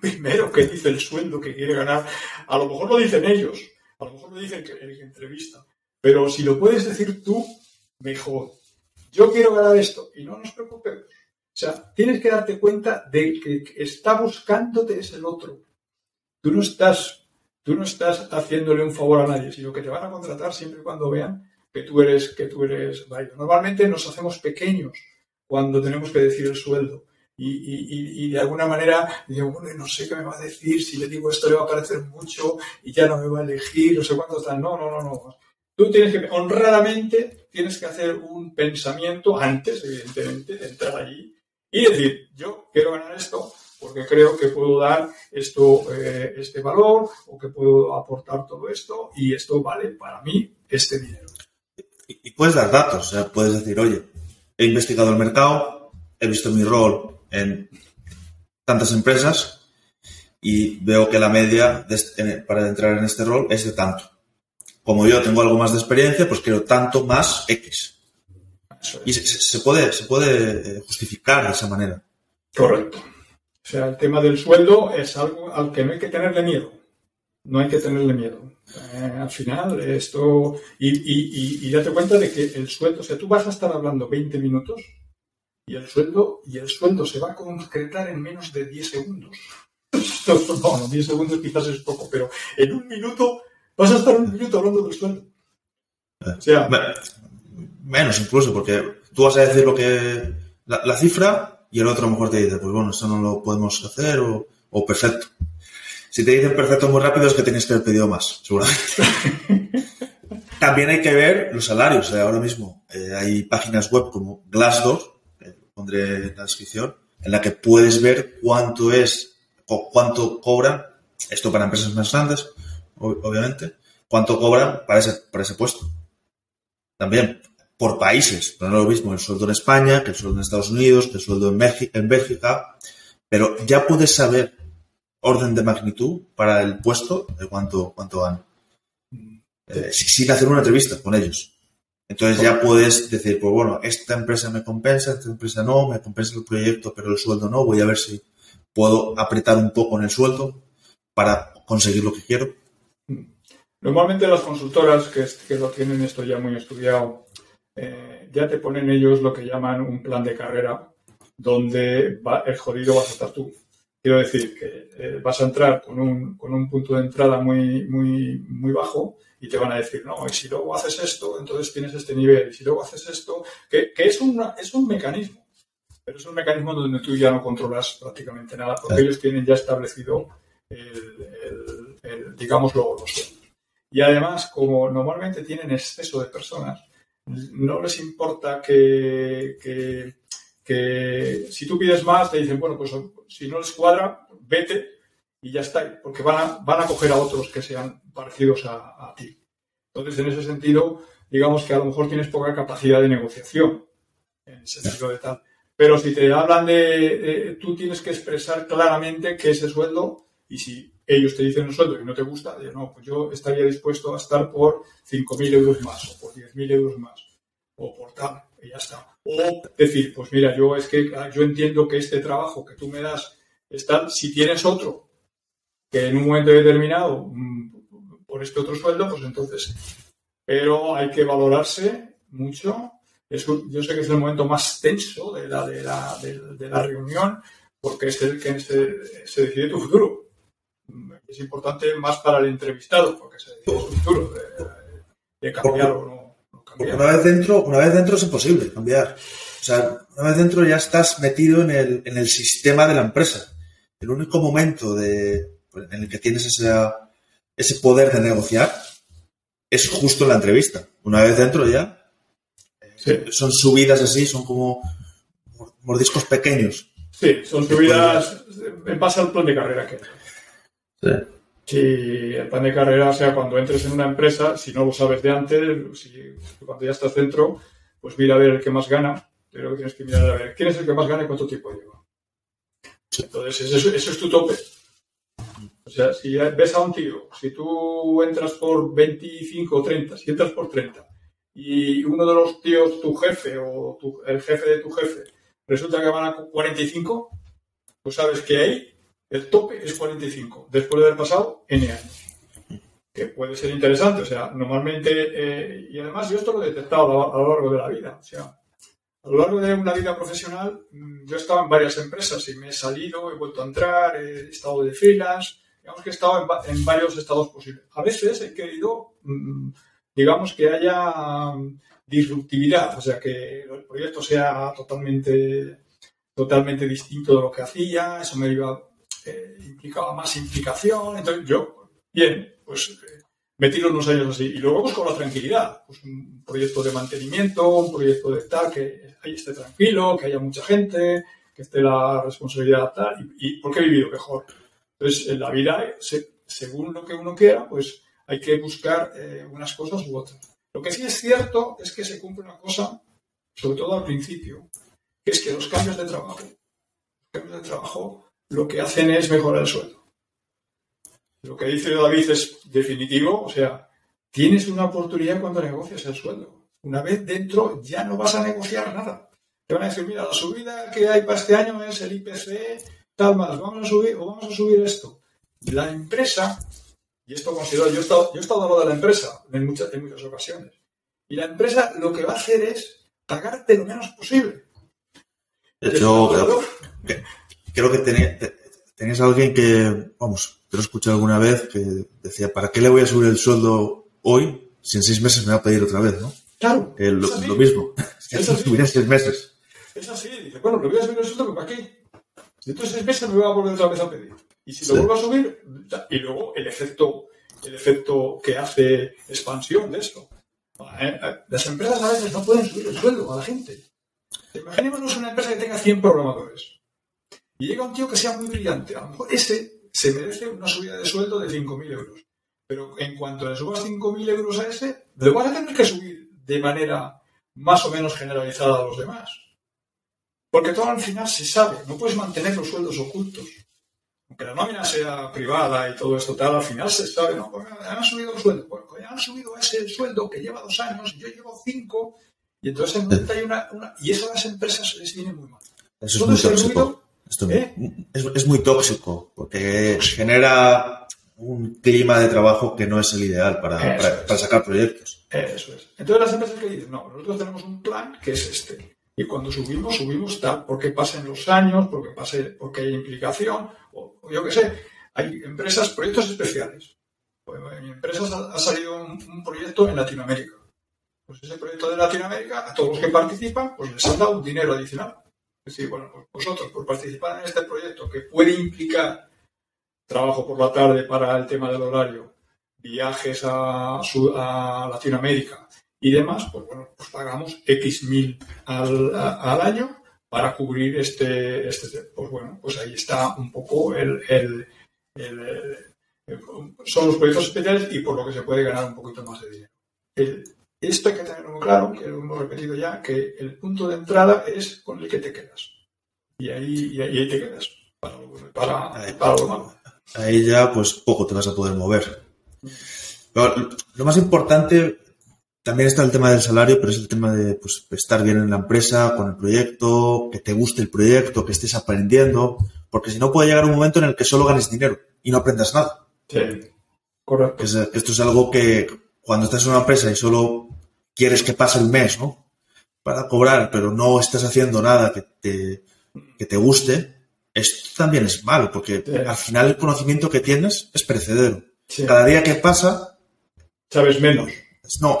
primero que dice el sueldo que quiere ganar, a lo mejor lo dicen ellos, a lo mejor lo dicen que entrevista, pero si lo puedes decir tú, mejor. Yo quiero ganar esto y no nos preocupemos. O sea, tienes que darte cuenta de que está buscándote es el otro tú no estás, tú no estás haciéndole un favor a nadie, sino que te van a contratar siempre y cuando vean que tú eres, que tú eres Normalmente nos hacemos pequeños cuando tenemos que decir el sueldo. Y, de alguna manera digo, bueno, no sé qué me va a decir, si le digo esto le va a parecer mucho y ya no me va a elegir, no sé cuánto tal. No, no, no, no. Tú tienes que, honradamente, tienes que hacer un pensamiento antes, evidentemente, de entrar allí y decir, yo quiero ganar esto, porque creo que puedo dar esto, eh, este valor o que puedo aportar todo esto y esto vale para mí este dinero. Y, puedes dar datos, o sea, puedes decir, oye, he investigado el mercado, he visto mi rol en tantas empresas y veo que la media para entrar en este rol es de tanto. Como yo tengo algo más de experiencia, pues quiero tanto más X. Y se, puede, se puede justificar de esa manera. Correcto. O sea, el tema del sueldo es algo al que no hay que tenerle miedo. No hay que tenerle miedo. Eh, al final, esto. Y, y, date cuenta de que el sueldo, o sea, tú vas a estar hablando 20 minutos y el sueldo, y el sueldo se va a concretar en menos de 10 segundos. no, no, 10 segundos quizás es poco, pero en un minuto vas a estar un minuto hablando del sueldo. O sea, menos incluso, porque tú vas a decir lo que la, cifra y el otro a lo mejor te dice, pues bueno, esto no lo podemos hacer o, o perfecto. Si te dicen perfecto muy rápido es que tienes que haber pedido más, seguramente. También hay que ver los salarios. ahora mismo eh, hay páginas web como Glassdoor, pondré en la descripción, en la que puedes ver cuánto es o cuánto cobran, esto para empresas más grandes, obviamente, cuánto cobran para ese, para ese puesto. También por países. No es lo mismo el sueldo en España que el sueldo en Estados Unidos, que el sueldo en, en Bélgica, pero ya puedes saber orden de magnitud para el puesto de cuánto, cuánto van. Eh, sin hacer una entrevista con ellos. Entonces ya puedes decir, pues bueno, esta empresa me compensa, esta empresa no, me compensa el proyecto, pero el sueldo no, voy a ver si puedo apretar un poco en el sueldo para conseguir lo que quiero. Normalmente las consultoras que, lo tienen esto ya muy estudiado eh, ya te ponen ellos lo que llaman un plan de carrera, donde el jodido vas a estar tú. Quiero decir que eh, vas a entrar con un, con un punto de entrada muy, muy, muy bajo y te van a decir, no, y si luego haces esto, entonces tienes este nivel, y si luego haces esto, que, que es, una, es un mecanismo, pero es un mecanismo donde tú ya no controlas prácticamente nada, porque ellos tienen ya establecido el, el, digamos, los sueldos. Y además, como normalmente tienen exceso de personas, no les importa que, si tú pides más, te dicen, bueno, pues si no les cuadra, vete y ya está, porque van a, van a coger a otros que sean parecidos a, ti. Entonces, en ese sentido, digamos que a lo mejor tienes poca capacidad de negociación, en el sentido de tal. Pero si te hablan de, tú tienes que expresar claramente que ese sueldo, y si ellos te dicen un sueldo y no te gusta, no, pues yo estaría dispuesto a estar por 5.000 euros más o por 10.000 euros más o por tal, y ya está. O decir, pues mira, yo es que yo entiendo que este trabajo que tú me das está, si tienes otro que en un momento determinado mm, por este otro sueldo, pues entonces, pero hay que valorarse mucho. yo sé que es el momento más tenso de la, de la, de la reunión porque es el que se, se decide tu futuro es importante más para el entrevistado, porque se decide su futuro, de, cambiar o no, Porque una vez dentro, una vez dentro es imposible cambiar. O sea, una vez dentro ya estás metido en el, en el sistema de la empresa. El único momento de, en el que tienes ese, ese poder de negociar es justo en la entrevista. Una vez dentro ya son subidas así, son como mordiscos pequeños. Sí, son subidas en base al plan de carrera que si el plan de carrera, o sea, cuando entres en una empresa, si no lo sabes de antes, si, cuando ya estás dentro, pues mira a ver el que más gana, pero tienes que mirar a ver quién es el que más gana y cuánto tiempo lleva. Entonces, eso, es tu tope. O sea, si ves a un tío, si tú entras por 25 o 30, si entras por 30, y uno de los tíos, tu jefe o el jefe de tu jefe, resulta que van a 45, pues sabes que ahí el tope es 45, después de haber pasado N años. Que puede ser interesante, o sea, normalmente, eh, y además yo esto lo he detectado a, lo largo de la vida, o sea, a lo largo de una vida profesional, mm, yo he estado en varias empresas y me he salido, he vuelto a entrar, he estado de freelance, digamos que he estado en, varios estados posibles. A veces he querido, mm, digamos, que haya disruptividad, o sea, que el proyecto sea totalmente, totalmente distinto de lo que hacía, eso me iba eh, implicaba más implicación. Entonces yo, bien, pues eh, metí unos años así. Y luego pues con la tranquilidad, pues un proyecto de mantenimiento, un proyecto de tal, que ahí esté tranquilo, que haya mucha gente, que esté la responsabilidad tal, y, y porque he vivido mejor. Entonces, en la vida, según lo que uno quiera, pues hay que buscar eh, unas cosas u otras. Lo que sí es cierto es que se cumple una cosa, sobre todo al principio, que es que los cambios de trabajo, los cambios de trabajo lo que hacen es mejorar el sueldo. Lo que dice David es definitivo, o sea, tienes una oportunidad cuando negocias el sueldo. Una vez dentro ya no vas a negociar nada. Te van a decir, mira, la subida que hay para este año es el IPC, tal más, vamos a subir o vamos a subir esto. La empresa, y esto considero, yo he estado, yo he estado de la empresa en muchas, en muchas ocasiones, y la empresa lo que va a hacer es pagarte lo menos posible. Yo creo, creo que tenías, alguien que, vamos, te lo escuché alguna vez, que decía, ¿para qué le voy a subir el sueldo hoy si en seis meses me va a pedir otra vez, no? Claro. lo, mismo. Es así. seis meses. Es así. Dice, bueno, le voy a subir el sueldo, ¿para qué? Dentro de seis meses me va a volver otra vez a pedir. Y si lo vuelvo a subir, y luego el efecto, el efecto que hace expansión de esto. Eh, eh, las empresas a veces no pueden subir el sueldo a la gente. Imaginémonos una empresa que tenga 100 programadores. Y llega un tío que sea muy brillante. A lo mejor ese se merece una subida de sueldo de 5.000 euros. Pero en cuanto le subas 5.000 euros a ese, le vas a tener que subir de manera más o menos generalizada a los demás. Porque todo al final se sabe, no puedes mantener los sueldos ocultos. Aunque la nómina sea privada y todo esto tal, al final se sabe, no, pues han subido el sueldo. Pues, pues han subido ese sueldo que lleva dos años, yo llevo cinco, y entonces hay una, Y eso a las empresas les viene muy mal. Eso es muy tóxico. ¿eh? es, muy tóxico, porque genera un clima de trabajo que no es el ideal para, para, sacar proyectos. Eso es. Entonces las empresas que dicen, no, nosotros tenemos un plan que es este. Y cuando subimos, subimos tal, porque pasen los años, porque, pase, porque hay implicación, o, yo qué sé, hay empresas, proyectos especiales. Pues, en mi empresa ha, salido un, proyecto en Latinoamérica. Pues ese proyecto de Latinoamérica, a todos los que participan, pues les han dado un dinero adicional. Es decir, bueno, pues vosotros, por participar en este proyecto que puede implicar trabajo por la tarde para el tema del horario, viajes a Latinoamérica, y demás, pues bueno, pues pagamos X mil al, año para cubrir este, este, pues bueno, pues ahí está un poco el, el, son los proyectos especiales y por lo que se puede ganar un poquito más de dinero. esto hay que tenerlo muy claro, que lo hemos repetido ya, que el punto de entrada es con el que te quedas. Y ahí, y ahí, te quedas, para, para, para lo malo. Ahí ya, pues poco te vas a poder mover. Pero lo más importante también está el tema del salario, pero es el tema de pues, estar bien en la empresa, con el proyecto, que te guste el proyecto, que estés aprendiendo, porque si no puede llegar un momento en el que solo ganes dinero y no aprendas nada. Sí, correcto. esto es algo que cuando estás en una empresa y solo quieres que pase el mes, ¿no? Para cobrar, pero no estás haciendo nada que te, que te guste, esto también es malo, porque al final el conocimiento que tienes es perecedero. Cada día que pasa... Sabes menos. No,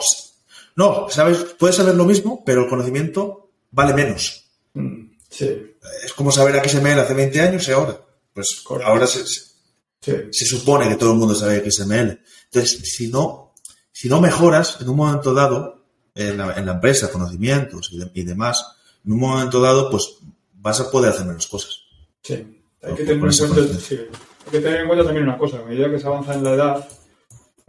no, sabes, puedes saber lo mismo, pero el conocimiento vale menos. Mm, sí. Es como saber XML hace 20 años y ahora. Pues ahora se, se, supone que todo el mundo sabe XML. Entonces, si no, si no mejoras en un momento dado en la, empresa, conocimientos y, demás, en un momento dado, pues vas a poder hacer menos cosas. Sí. Hay que, tener en cuenta, hay que tener en cuenta también una cosa, a medida que se avanza en la edad,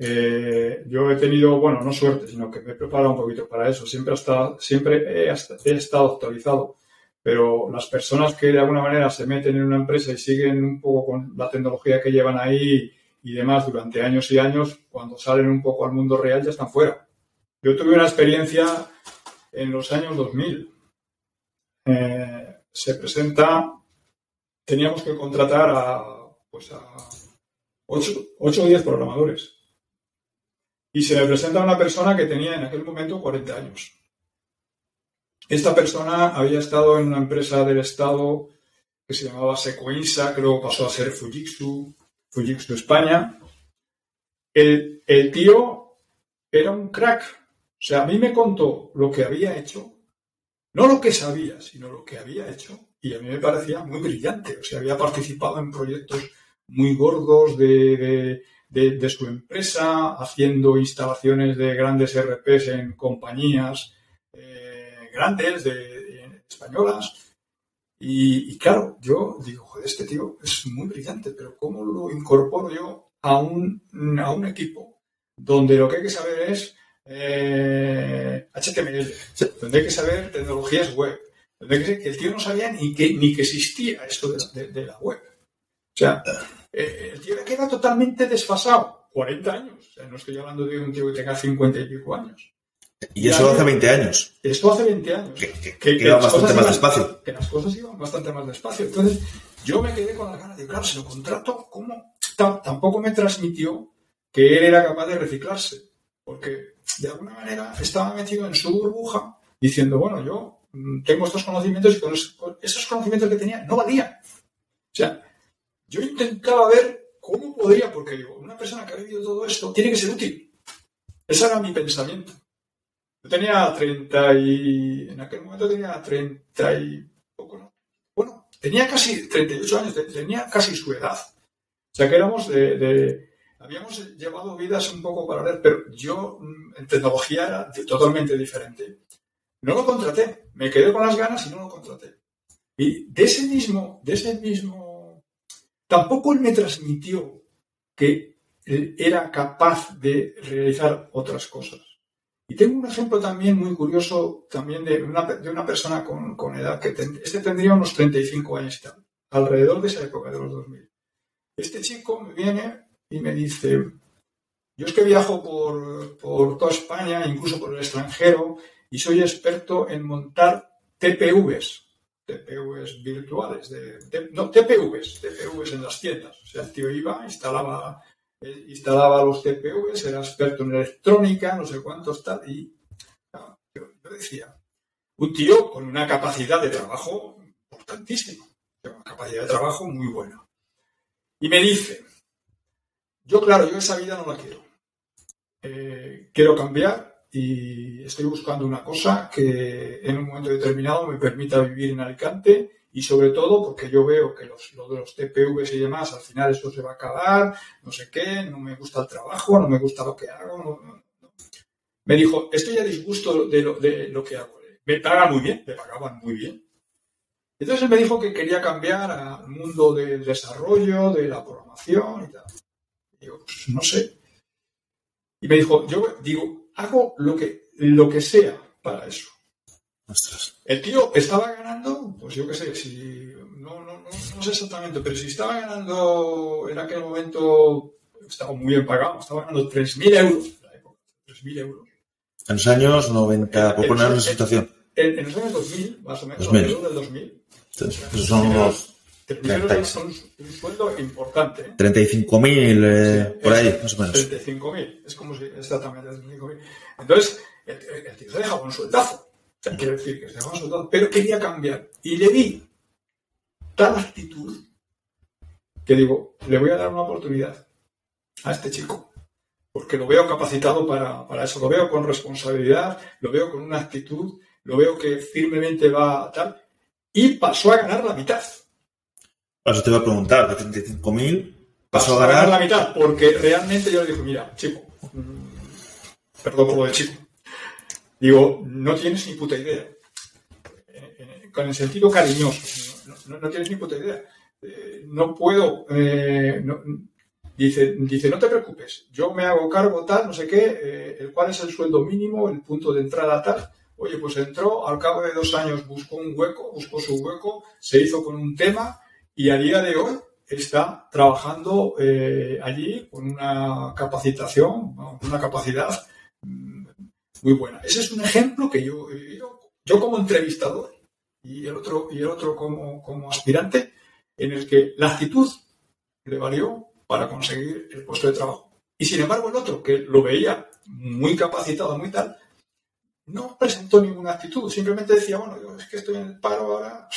eh, yo he tenido, bueno, no suerte, sino que me he preparado un poquito para eso. Siempre, hasta, siempre he, estado actualizado. Pero las personas que de alguna manera se meten en una empresa y siguen un poco con la tecnología que llevan ahí y demás durante años y años, cuando salen un poco al mundo real ya están fuera. Yo tuve una experiencia en los años 2000. Eh, se presenta, teníamos que contratar a, pues a 8 o 10 programadores y se me presenta una persona que tenía en aquel momento 40 años. Esta persona había estado en una empresa del Estado que se llamaba Secoinsa, luego pasó a ser Fujitsu, Fujitsu España. El, tío era un crack. O sea, a mí me contó lo que había hecho, no lo que sabía, sino lo que había hecho, y a mí me parecía muy brillante. O sea, había participado en proyectos muy gordos de, su empresa, haciendo instalaciones de grandes RPs en compañías eh, grandes de, españolas. Y, claro, yo digo, joder, este tío es muy brillante, pero ¿cómo lo incorporo yo a un, a un equipo donde lo que hay que saber es eh, HTML, donde hay que saber tecnologías web, donde hay que, el tío no sabía ni que, ni que existía esto de, la web. O sea, eh, el tío queda totalmente desfasado. 40 años. O sea, no estoy hablando de un tío que tenga 50 y pico años. Y eso hace 20 años. Esto hace 20 años. Que, iba bastante más despacio. Que las cosas iban bastante más despacio. Entonces, yo me quedé con la ganas de, claro, si lo contrato, ¿cómo? tampoco me transmitió que él era capaz de reciclarse. Porque, de alguna manera, estaba metido en su burbuja diciendo, bueno, yo mm, tengo estos conocimientos y con esos conocimientos que tenía no valían. O sea, yo intentaba ver cómo podría, porque digo, una persona que ha vivido todo esto tiene que ser útil. Ese era mi pensamiento. Yo tenía 30 y... En aquel momento tenía 30 y poco, ¿no? Bueno, tenía casi 38 años, tenía casi su edad. O sea que éramos de... habíamos llevado vidas un poco paralelas, pero yo mm, en tecnología era totalmente diferente. No lo contraté, me quedé con las ganas y no lo contraté. Y de ese mismo, de ese mismo, tampoco él me transmitió que era capaz de realizar otras cosas. Y tengo un ejemplo también muy curioso también de una, de una persona con, con edad que este tendría unos 35 años alrededor de esa época de los 2000. Este chico me viene y me dice, yo es que viajo por, por toda España, incluso por el extranjero, y soy experto en montar TPVs, TPVs virtuales, no, TPVs, TPVs en las tiendas. O sea, el tío iba, instalaba instalaba los TPVs, era experto en electrónica, no sé cuántos tal, y yo, decía, un tío con una capacidad de trabajo importantísima, una capacidad de trabajo muy buena. Y me dice, yo claro, yo esa vida no la quiero. Eh, quiero cambiar y estoy buscando una cosa que en un momento determinado me permita vivir en Alicante y sobre todo porque yo veo que los, lo de los TPVs y demás, al final eso se va a acabar, no sé qué, no me gusta el trabajo, no me gusta lo que hago. Me dijo, estoy a disgusto de lo, de lo que hago. Me pagan muy bien, me pagaban muy bien. Entonces me dijo que quería cambiar al mundo del desarrollo, de la programación y tal. Digo, pues no sé. Y me dijo, yo digo, hago lo que, lo que sea para eso. El tío estaba ganando, pues yo qué sé, si no, no, no, no, sé exactamente, pero si estaba ganando en aquel momento, estaba muy bien pagado, estaba ganando 3.000 euros en la época, 3.000 euros. En los años 90, por poner una situación. En, en, los años 2000, más o menos, 2000. alrededor del 2000. Entonces, esos son unos... 3.000 euros son un sueldo importante. ¿eh? 35.000 eh, sí, por ahí, más o menos. 35.000, es como si, exactamente, 35.000. Entonces, el, el, tío se dejaba un sueldazo quiero decir que se soldado, pero quería cambiar. Y le vi tal actitud que digo, le voy a dar una oportunidad a este chico, porque lo veo capacitado para, para eso, lo veo con responsabilidad, lo veo con una actitud, lo veo que firmemente va a tal, y pasó a ganar la mitad. Eso te iba a preguntar, de 35.000 pasó, a ganar... la mitad, porque realmente yo le dije, mira, chico, mm, perdón por lo de chico, Digo, no tienes ni puta idea. Con el sentido cariñoso, no, tienes ni puta idea. Eh, no puedo. Eh, dice, dice, no te preocupes, yo me hago cargo tal, no sé qué, eh, el cuál es el sueldo mínimo, el punto de entrada tal. Oye, pues entró, al cabo de dos años buscó un hueco, buscó su hueco, se hizo con un tema y a día de hoy está trabajando allí con una capacitación, una capacidad muy buena. Ese es un ejemplo que yo he vivido, yo como entrevistador y el otro, y el otro como, como aspirante, en el que la actitud le valió para conseguir el puesto de trabajo. Y sin embargo el otro, que lo veía muy capacitado, muy tal, no presentó ninguna actitud, simplemente decía, bueno, yo es que estoy en el paro ahora,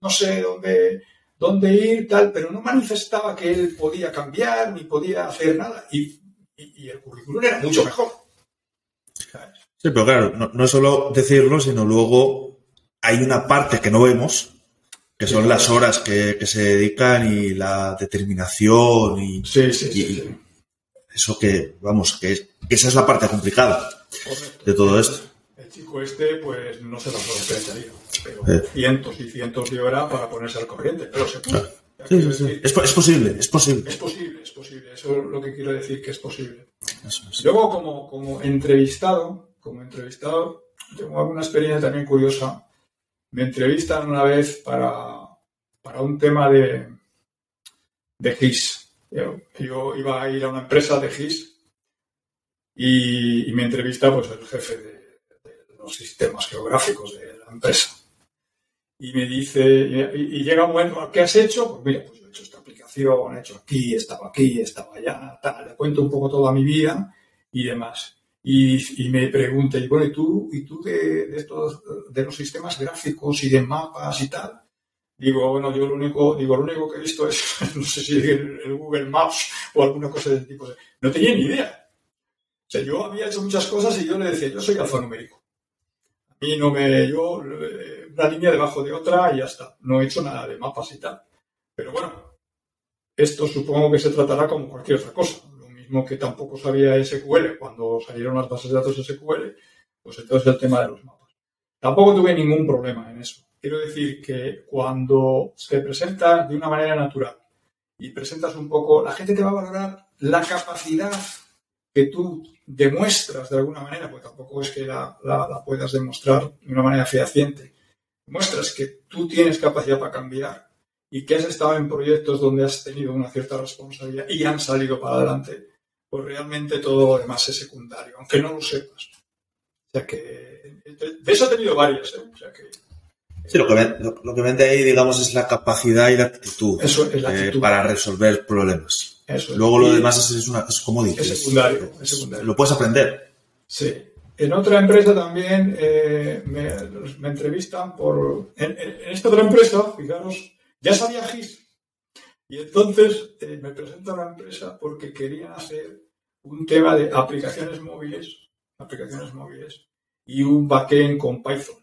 no sé dónde, dónde ir, tal, pero no manifestaba que él podía cambiar ni podía hacer nada. Y, y el currículum era mucho mejor. Sí, pero claro, no, es solo decirlo, sino luego hay una parte que no vemos, que son las horas que, se dedican y la determinación y, sí, sí, eso que, vamos, que, esa es la parte complicada de todo esto. El chico este, pues no se lo esperaría. pero Eh. cientos y cientos de horas para ponerse al corriente, pero se puede. Sí, sí, sí. decir, Es, es posible, es posible. es posible, es posible. Eso es lo que quiero decir que es posible. Eso es. Luego, como, como entrevistado, como entrevistado, tengo alguna experiencia también curiosa. Me entrevistan una vez para, para un tema de, de GIS. Yo, iba a ir a una empresa de GIS y, me entrevista pues, el jefe de, los sistemas geográficos de la empresa. Y me dice, y, llega un momento, ¿qué has hecho? Pues mira, pues he hecho esta aplicación, he hecho aquí, estaba aquí, estaba allá, tal. Le cuento un poco toda mi vida y demás. Y, me pregunta, y bueno, ¿y tú, y tú de, de estos, de los sistemas gráficos y de mapas y tal? Digo, bueno, yo lo único, digo, lo único que he visto es, no sé si el, el Google Maps o alguna cosa de ese tipo. No tenía ni idea. O sea, yo había hecho muchas cosas y yo le decía, yo soy alfanumérico. A mí no me, yo, eh, una línea debajo de otra y ya está. No he hecho nada de mapas y tal. Pero bueno, esto supongo que se tratará como cualquier otra cosa. Mismo que tampoco sabía SQL cuando salieron las bases de datos SQL, pues entonces el tema de los mapas. Tampoco tuve ningún problema en eso. Quiero decir que cuando se presenta de una manera natural y presentas un poco, la gente te va a valorar la capacidad que tú demuestras de alguna manera, porque tampoco es que la, la, la puedas demostrar de una manera fehaciente, muestras que tú tienes capacidad para cambiar y que has estado en proyectos donde has tenido una cierta responsabilidad y han salido para adelante, pues realmente todo lo demás es secundario, aunque no lo sepas. O sea que de eso he tenido varias, ¿eh? O sea que Sí, lo que, ven- lo, lo que vende ahí, digamos, es la capacidad y la actitud, Eso es la eh, actitud. para resolver problemas. eso es. Luego lo Y- demás es, es una, es como dices. Es secundario, es secundario. Lo puedes aprender. Sí. En otra empresa también eh, me, me entrevistan por... En, en- en esta otra empresa, fijaros, ya sabía GIS. Y entonces eh, me presenta una empresa porque querían hacer un tema de aplicaciones móviles, aplicaciones móviles, y un backend con Python.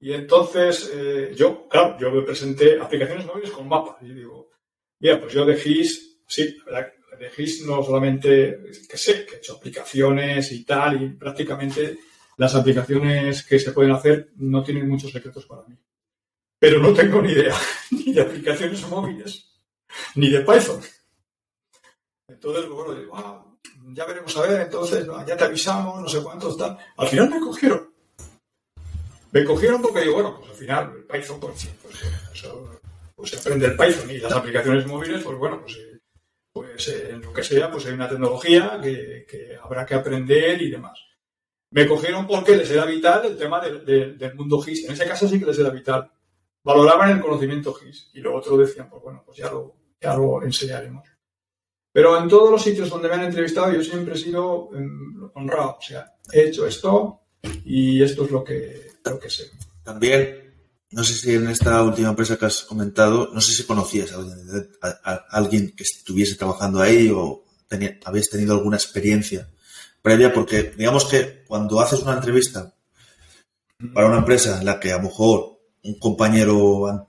Y entonces eh, yo, claro, yo me presenté aplicaciones móviles con mapas. Y digo, mira, pues yo de GIS, sí, la de GIS no solamente, que sé, que he hecho aplicaciones y tal, y prácticamente las aplicaciones que se pueden hacer no tienen muchos secretos para mí. Pero no tengo ni idea ni de aplicaciones móviles, ni de Python. Entonces, bueno, digo, ah, ya veremos a ver, entonces, no, ya te avisamos, no sé cuántos, tal. Al final me cogieron. Me cogieron porque digo, bueno, pues al final el Python, pues, pues, eso, pues se aprende el Python y las aplicaciones móviles, pues bueno, pues, eh, pues eh, en lo que sea, pues hay una tecnología que, que habrá que aprender y demás. Me cogieron porque les era vital el tema del- del- del mundo GIS. En ese caso sí que les era vital. Valoraban el conocimiento GIS y lo otro decían, pues bueno, pues ya lo, ya lo enseñaremos. Pero en todos los sitios donde me han entrevistado yo siempre he sido mm, honrado. O sea, he hecho esto y esto es lo que, lo que sé. También, no sé si en esta última empresa que has comentado, no sé si conocías a alguien, a- a alguien que estuviese trabajando ahí o tenía, habías tenido alguna experiencia previa, porque digamos que cuando haces una entrevista para una empresa en la que a lo mejor un compañero, un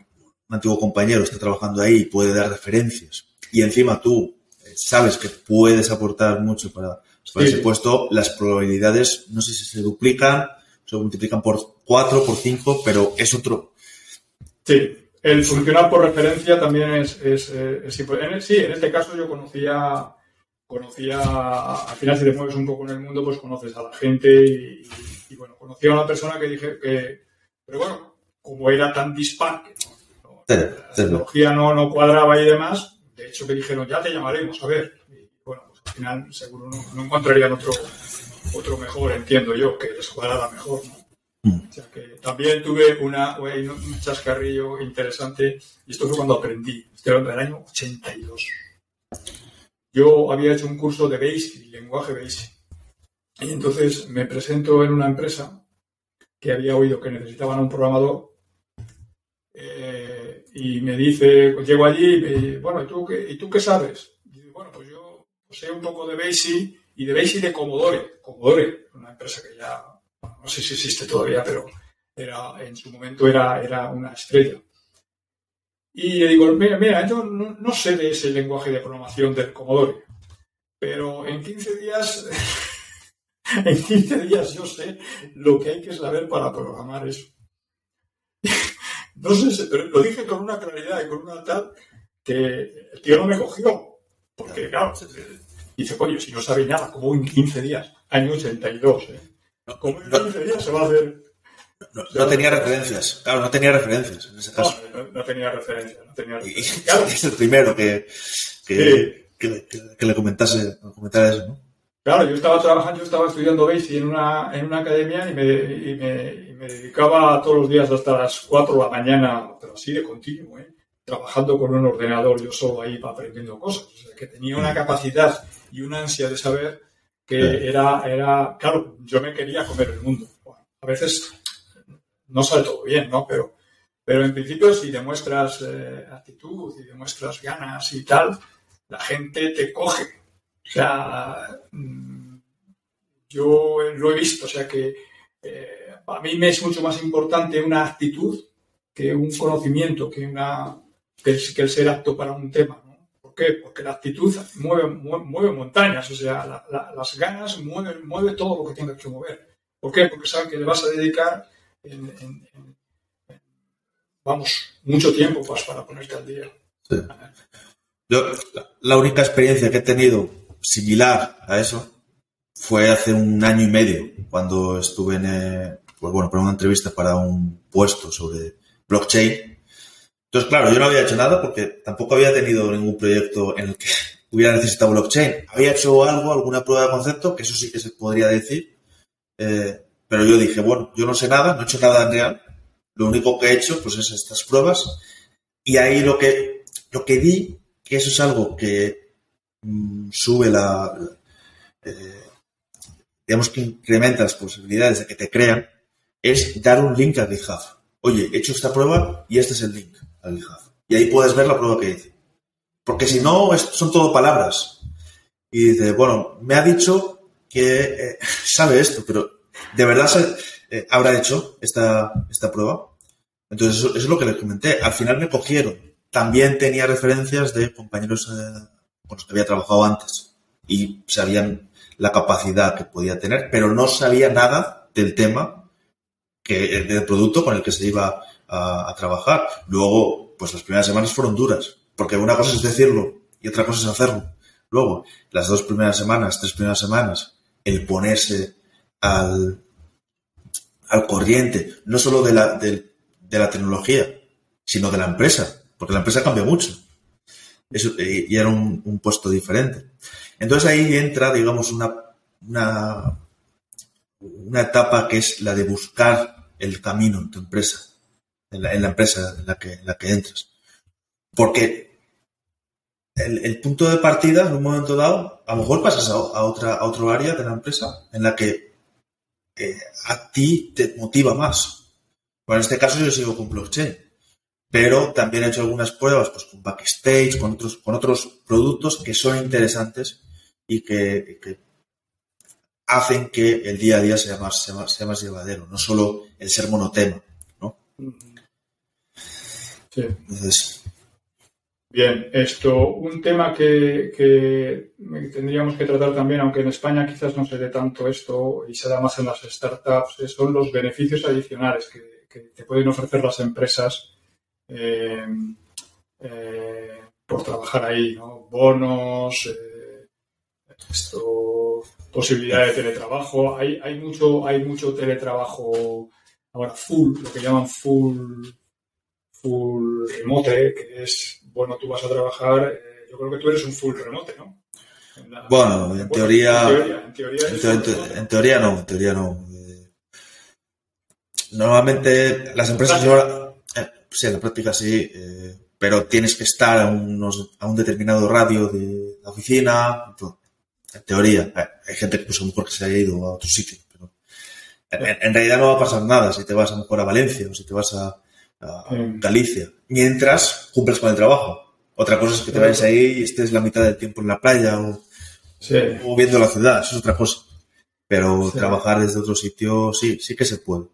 antiguo compañero está trabajando ahí y puede dar referencias y encima tú eh, sabes que puedes aportar mucho para, para Sí. ese puesto, las probabilidades no sé si se duplican, se multiplican por cuatro, por cinco, pero es otro. Sí, el funcionar por referencia también es, es, eh, es importante. Sí, en este caso yo conocía, conocía, al final si te mueves un poco en el mundo, pues conoces a la gente y, y, bueno, conocía a una persona que dije que, pero bueno, como era tan dispar que no, la tecnología no, no cuadraba y demás, de hecho que dijeron, ya te llamaremos, a ver. Y bueno, pues al final seguro no, no encontrarían otro, otro mejor, entiendo yo, que les cuadrara mejor, ¿no? Mm. O sea que también tuve una, un chascarrillo interesante y esto fue cuando aprendí, estoy hablando del año 82. Yo había hecho un curso de BASIC, lenguaje BASIC. Y entonces me presento en una empresa que había oído que necesitaban un programador eh, y me dice, llego allí y me dice, bueno, ¿y tú qué, ¿y tú qué sabes? Y digo, bueno, pues yo sé un poco de BASIC y de BASIC de Commodore. Commodore, una empresa que ya no sé si existe todavía, pero era, en su momento era, era una estrella. Y le digo, mira, mira yo no, no sé de ese lenguaje de programación del Commodore, pero en 15 días, en 15 días yo sé lo que hay que saber para programar eso. No sé, pero lo dije con una claridad y con una tal que el tío no me cogió. Porque, claro, dice, coño, si no sabe nada, como en 15 días, año 82, ¿eh? Como en 15 días se va a hacer. No, tenía referencias, claro, no tenía referencias en ese caso. No, tenía referencias, no tenía referencias. claro. Es el primero que, que, que, le comentase, comentara eso, ¿no? Claro, yo estaba trabajando, yo estaba estudiando BASI en una, en una academia y me, y me, y me dedicaba todos los días hasta las 4 de la mañana, pero así de continuo, ¿eh? trabajando con un ordenador yo solo ahí aprendiendo cosas. O sea, que tenía una capacidad y una ansia de saber que era, era, claro, yo me quería comer el mundo. a veces no sale todo bien, ¿no? Pero, pero en principio si demuestras eh, actitud y demuestras ganas y tal, la gente te coge. O sea, mm, yo lo he visto, o sea que eh, a mí me es mucho más importante una actitud que un conocimiento, que una que el, ser apto para un tema. ¿no? ¿Por qué? Porque la actitud mueve, mueve, montañas, o sea, las ganas mueven mueve todo lo que tenga que mover. ¿Por qué? Porque sabes que le vas a dedicar, vamos, mucho tiempo pues, para ponerte al día. Yo, la única experiencia que he tenido similar a eso fue hace un año y medio, cuando estuve en, eh, pues bueno, para una entrevista para un puesto sobre blockchain entonces, claro, yo no había hecho nada porque tampoco había tenido ningún proyecto en el que hubiera necesitado blockchain. Había hecho algo, alguna prueba de concepto, que eso sí que se podría decir. Eh, pero yo dije, bueno, yo no sé nada, no he hecho nada en real. Lo único que he hecho, pues, es estas pruebas. Y ahí lo que, lo que di, que eso es algo que sube la, eh, digamos que incrementa las posibilidades de que te crean, es dar un link a GitHub. Oye, he hecho esta prueba y este es el link. Y ahí puedes ver la prueba que hice. Porque si no, son todo palabras. Y dice, bueno, me ha dicho que eh, sabe esto, pero ¿de verdad eh, habrá hecho esta, esta prueba? Entonces, eso, es lo que le comenté. Al final me cogieron. También tenía referencias de compañeros con los que había trabajado antes y sabían la capacidad que podía tener, pero no sabía nada del tema que, del producto con el que se iba a, trabajar. Luego, pues las primeras semanas fueron duras, porque una cosa es decirlo y otra cosa es hacerlo. Luego, las dos primeras semanas, tres primeras semanas, el ponerse al, al corriente, no solo de la, de, la tecnología, sino de la empresa, porque la empresa cambia mucho. Eso, y era un, puesto diferente. Entonces ahí entra, digamos, una, una, etapa que es la de buscar el camino en tu empresa en la, empresa en la, que, la que entras. Porque el, punto de partida, en un momento dado, a lo mejor pasas a, otra, a otro área de la empresa en la que eh, a ti te motiva más. Bueno, en este caso yo sigo con blockchain, pero también he hecho algunas pruebas pues, con backstage, con otros, con otros productos que son interesantes y que, hacen que el día a día sea más, sea más, sea más llevadero, no solo el ser monotema. ¿no? Sí. Bien, esto, un tema que, tendríamos que tratar también, aunque en España quizás no se dé tanto esto y se da más en las startups, son los beneficios adicionales que, te pueden ofrecer las empresas eh, eh, por trabajar ahí, ¿no? Bonos, esto, posibilidad de teletrabajo. Hay, hay, mucho, hay mucho teletrabajo ahora full, lo que llaman full full remote, que es, bueno, tú vas a trabajar, eh, yo creo que tú eres un full remote, ¿no? bueno, en, teoría, en, teoría, en, teoría, no, en teoría no. Eh, normalmente las empresas eh, sí, en la práctica sí, pero tienes que estar a, unos, a un determinado radio de la oficina. En teoría, hay gente que pues a lo mejor que se haya ido a otro sitio, pero en, realidad no va a pasar nada si te vas a lo mejor a Valencia o si te vas a, Galicia, mientras cumples con el trabajo. Otra cosa es que te vayas ahí y estés la mitad del tiempo en la playa o, viendo la ciudad, eso es otra cosa. Pero trabajar desde otro sitio, sí, sí que se puede.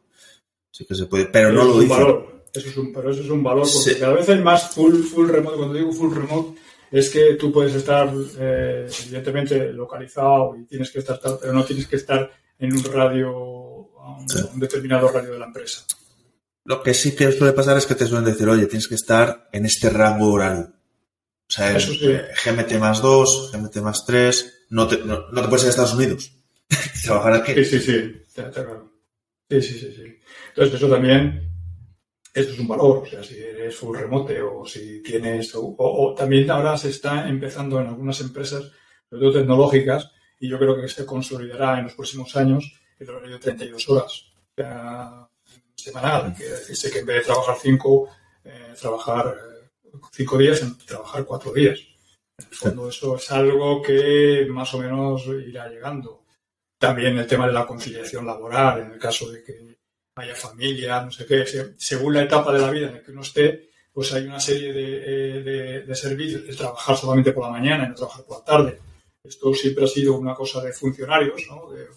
Sí que se puede, pero, no lo dice. Eso es un, pero eso es un valor, porque cada vez hay más full, full remote. Cuando digo full remote, es que tú puedes estar, eh, evidentemente, localizado y tienes que estar, pero no tienes que estar en un radio, un determinado radio de la empresa. Lo que sí que suele pasar es que te suelen decir, oye, tienes que estar en este rango horario. O sea, sí. eh, GMT más 2, GMT más 3, no te, no, no te puedes ir a Estados Unidos. Trabajar aquí. Sí, sí, sí. Sí, sí, sí, sí. Entonces, eso también, eso es un valor. O sea, si eres full remote o si tienes, o, o- o también ahora se está empezando en algunas empresas, sobre todo tecnológicas, y yo creo que se consolidará en los próximos años el horario de 32 horas. Sea, semanal, que decirse que en vez de trabajar 5, trabajar 5 días, en trabajar 4 días. En el fondo, eso es algo que más o menos irá llegando. También el tema de la conciliación laboral, en el caso de que haya familia, no sé qué, se- según la etapa de la vida en la que uno esté, pues hay una serie de, eh, de- de servicios, trabajar solamente por la mañana y no trabajar por la tarde. Esto siempre ha sido una cosa de funcionarios, ¿no? de,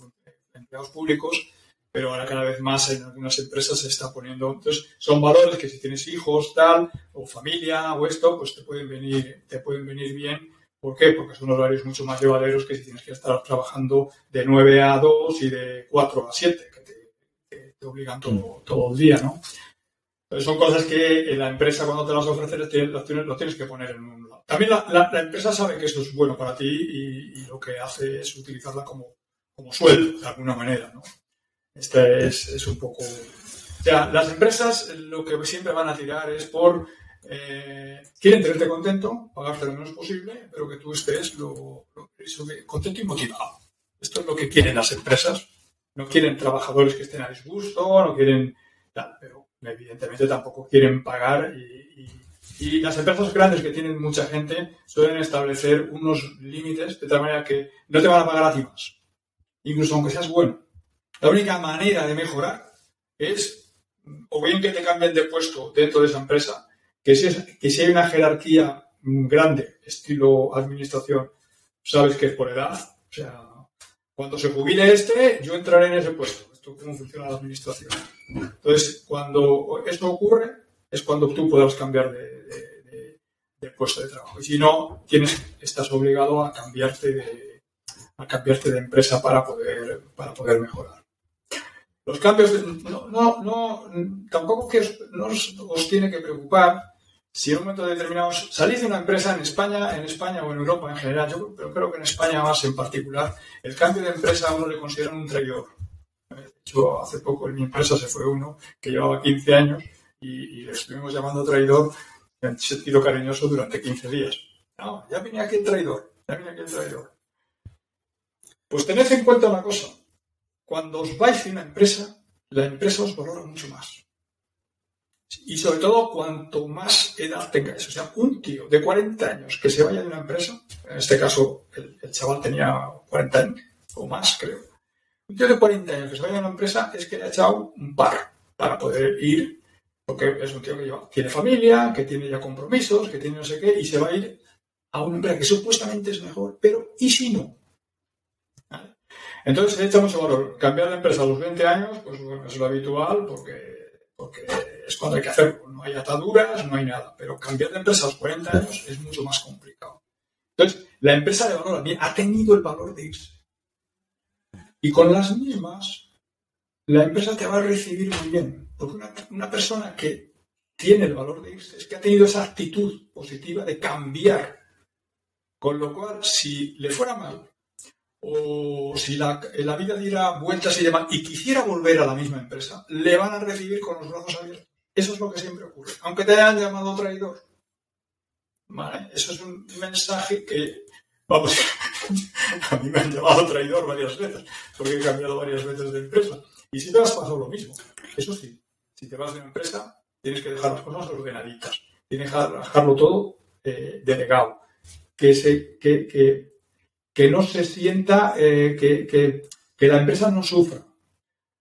empleados públicos, pero ahora cada vez más en algunas empresas se está poniendo. Entonces, son valores que si tienes hijos, tal, o familia, o esto, pues te pueden venir, te pueden venir bien. ¿Por qué? Porque son horarios mucho más llevaderos que si tienes que estar trabajando de 9 a 2 y de 4 a 7, que te, obligan todo, todo el día, ¿no? Entonces son cosas que la empresa cuando te las ofrece lo tienes, lo tienes- que poner en un lado. También la, la- la empresa sabe que eso es bueno para ti y, y lo que hace es utilizarla como, como sueldo, de alguna manera, ¿no? Este es, es un poco... O sea, las empresas lo que siempre van a tirar es por... eh, quieren tenerte contento, pagarte lo menos posible, pero que tú estés lo, lo- contento y motivado. Esto es lo que quieren las empresas. No quieren trabajadores que estén a disgusto, no quieren pero evidentemente tampoco quieren pagar y, las empresas grandes que tienen mucha gente suelen establecer unos límites de tal manera que no te van a pagar a ti más, incluso aunque seas bueno. La única manera de mejorar es o bien que te cambien de puesto dentro de esa empresa, que si, es- que si hay una jerarquía grande, estilo administración, sabes que es por edad, o sea, cuando se jubile este, yo entraré en ese puesto. Esto es cómo funciona la administración. Entonces, cuando esto ocurre, es cuando tú podrás cambiar de, de- de- de puesto de trabajo. Y si no, tienes, estás obligado a cambiarte de, a cambiarte de empresa para poder, para poder mejorar. Los cambios, no, no, no, tampoco que os, no os, os tiene que preocupar si en un momento determinado salís de una empresa en España, en España o en Europa en general, yo pero creo que en España más en particular, el cambio de empresa a uno le consideran un traidor. Hace poco en mi empresa se fue uno que llevaba 15 años y, y le estuvimos llamando traidor en sentido cariñoso durante 15 días. No, ya venía aquí el traidor, ya venía aquí el traidor. Pues tened en cuenta una cosa, cuando os vais de una empresa, la empresa os valora mucho más. Y sobre todo, cuanto más edad tengáis. O sea, un tío de 40 años que se vaya de una empresa, en este caso el, chaval tenía 40 años o más, creo. Un tío de 40 años que se vaya de una empresa es que le ha echado un par para poder ir, porque es un tío que lleva, tiene familia, que tiene ya compromisos, que tiene no sé qué, y se va a ir a una empresa que supuestamente es mejor, pero ¿y si no? Entonces se echa mucho valor. Cambiar de empresa a los 20 años, pues bueno, es lo habitual, porque, porque es cuando hay que hacerlo. No hay ataduras, no hay nada. Pero cambiar de empresa a los 40 años es mucho más complicado. Entonces, la empresa de valor ha tenido el valor de irse. Y con las mismas, la empresa te va a recibir muy bien. Porque una, persona que tiene el valor de irse es que ha tenido esa actitud positiva de cambiar. Con lo cual, si le fuera mal, o si la, la vida diera vueltas y demás, y quisiera volver a la misma empresa, le van a recibir con los brazos abiertos. Eso es lo que siempre ocurre. Aunque te hayan llamado traidor. ¿Vale? Eso es un mensaje que, vamos, a mí me han llamado traidor varias veces, porque he cambiado varias veces de empresa. Y si te has pasado lo mismo. Eso sí, si te vas de una empresa, tienes que dejar las cosas ordenaditas. Tienes que dejarlo todo eh, delegado. Que, se, que, que, que no se sienta, eh, que, que, que, la empresa no sufra.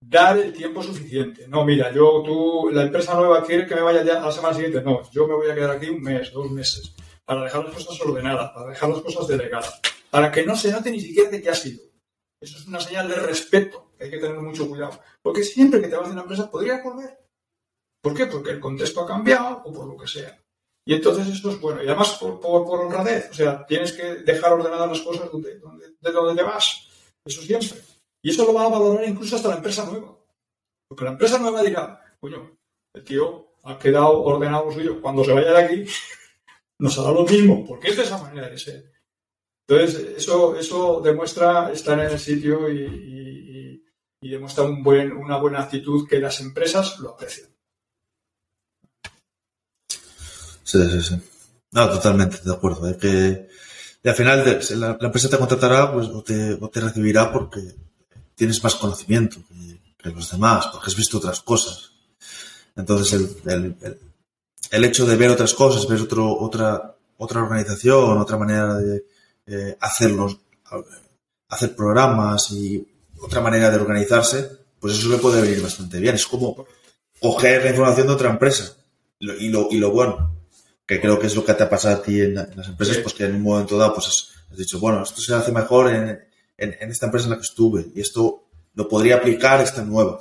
Dar el tiempo suficiente. No, mira, yo, tú, la empresa nueva quiere que me vaya ya a la semana siguiente. No, yo me voy a quedar aquí un mes, dos meses, para dejar las cosas ordenadas, para dejar las cosas delegadas, para que no se note ni siquiera de qué ha sido. Eso es una señal de respeto, que hay que tener mucho cuidado. Porque siempre que te vas de una empresa podrías volver. ¿Por qué? Porque el contexto ha cambiado o por lo que sea. Y entonces esto es bueno. Y además por, por, por honradez. O sea, tienes que dejar ordenadas las cosas donde, donde, de donde te vas. Eso siempre. Y eso lo va a valorar incluso hasta la empresa nueva. Porque la empresa nueva dirá, coño, el tío ha quedado ordenado suyo. Cuando se vaya de aquí, nos hará lo mismo, porque es de esa manera de ser. Entonces, eso, eso demuestra estar en el sitio y, demuestra un buen, una buena actitud que las empresas lo aprecian. Sí, sí, sí. No, totalmente de acuerdo. Es que al final la, empresa te contratará pues, o, te, te recibirá porque tienes más conocimiento que, los demás, porque has visto otras cosas. Entonces, el, el, hecho de ver otras cosas, ver otro, otra, otra organización, otra manera de eh, hacerlos, hacer programas y otra manera de organizarse, pues eso le puede venir bastante bien. Es como coger la información de otra empresa. Y lo, y lo bueno, que creo que es lo que te ha pasado a ti en, las empresas, pues que en un momento dado pues has, dicho, bueno, esto se hace mejor en, en, esta empresa en la que estuve y esto lo podría aplicar esta nueva.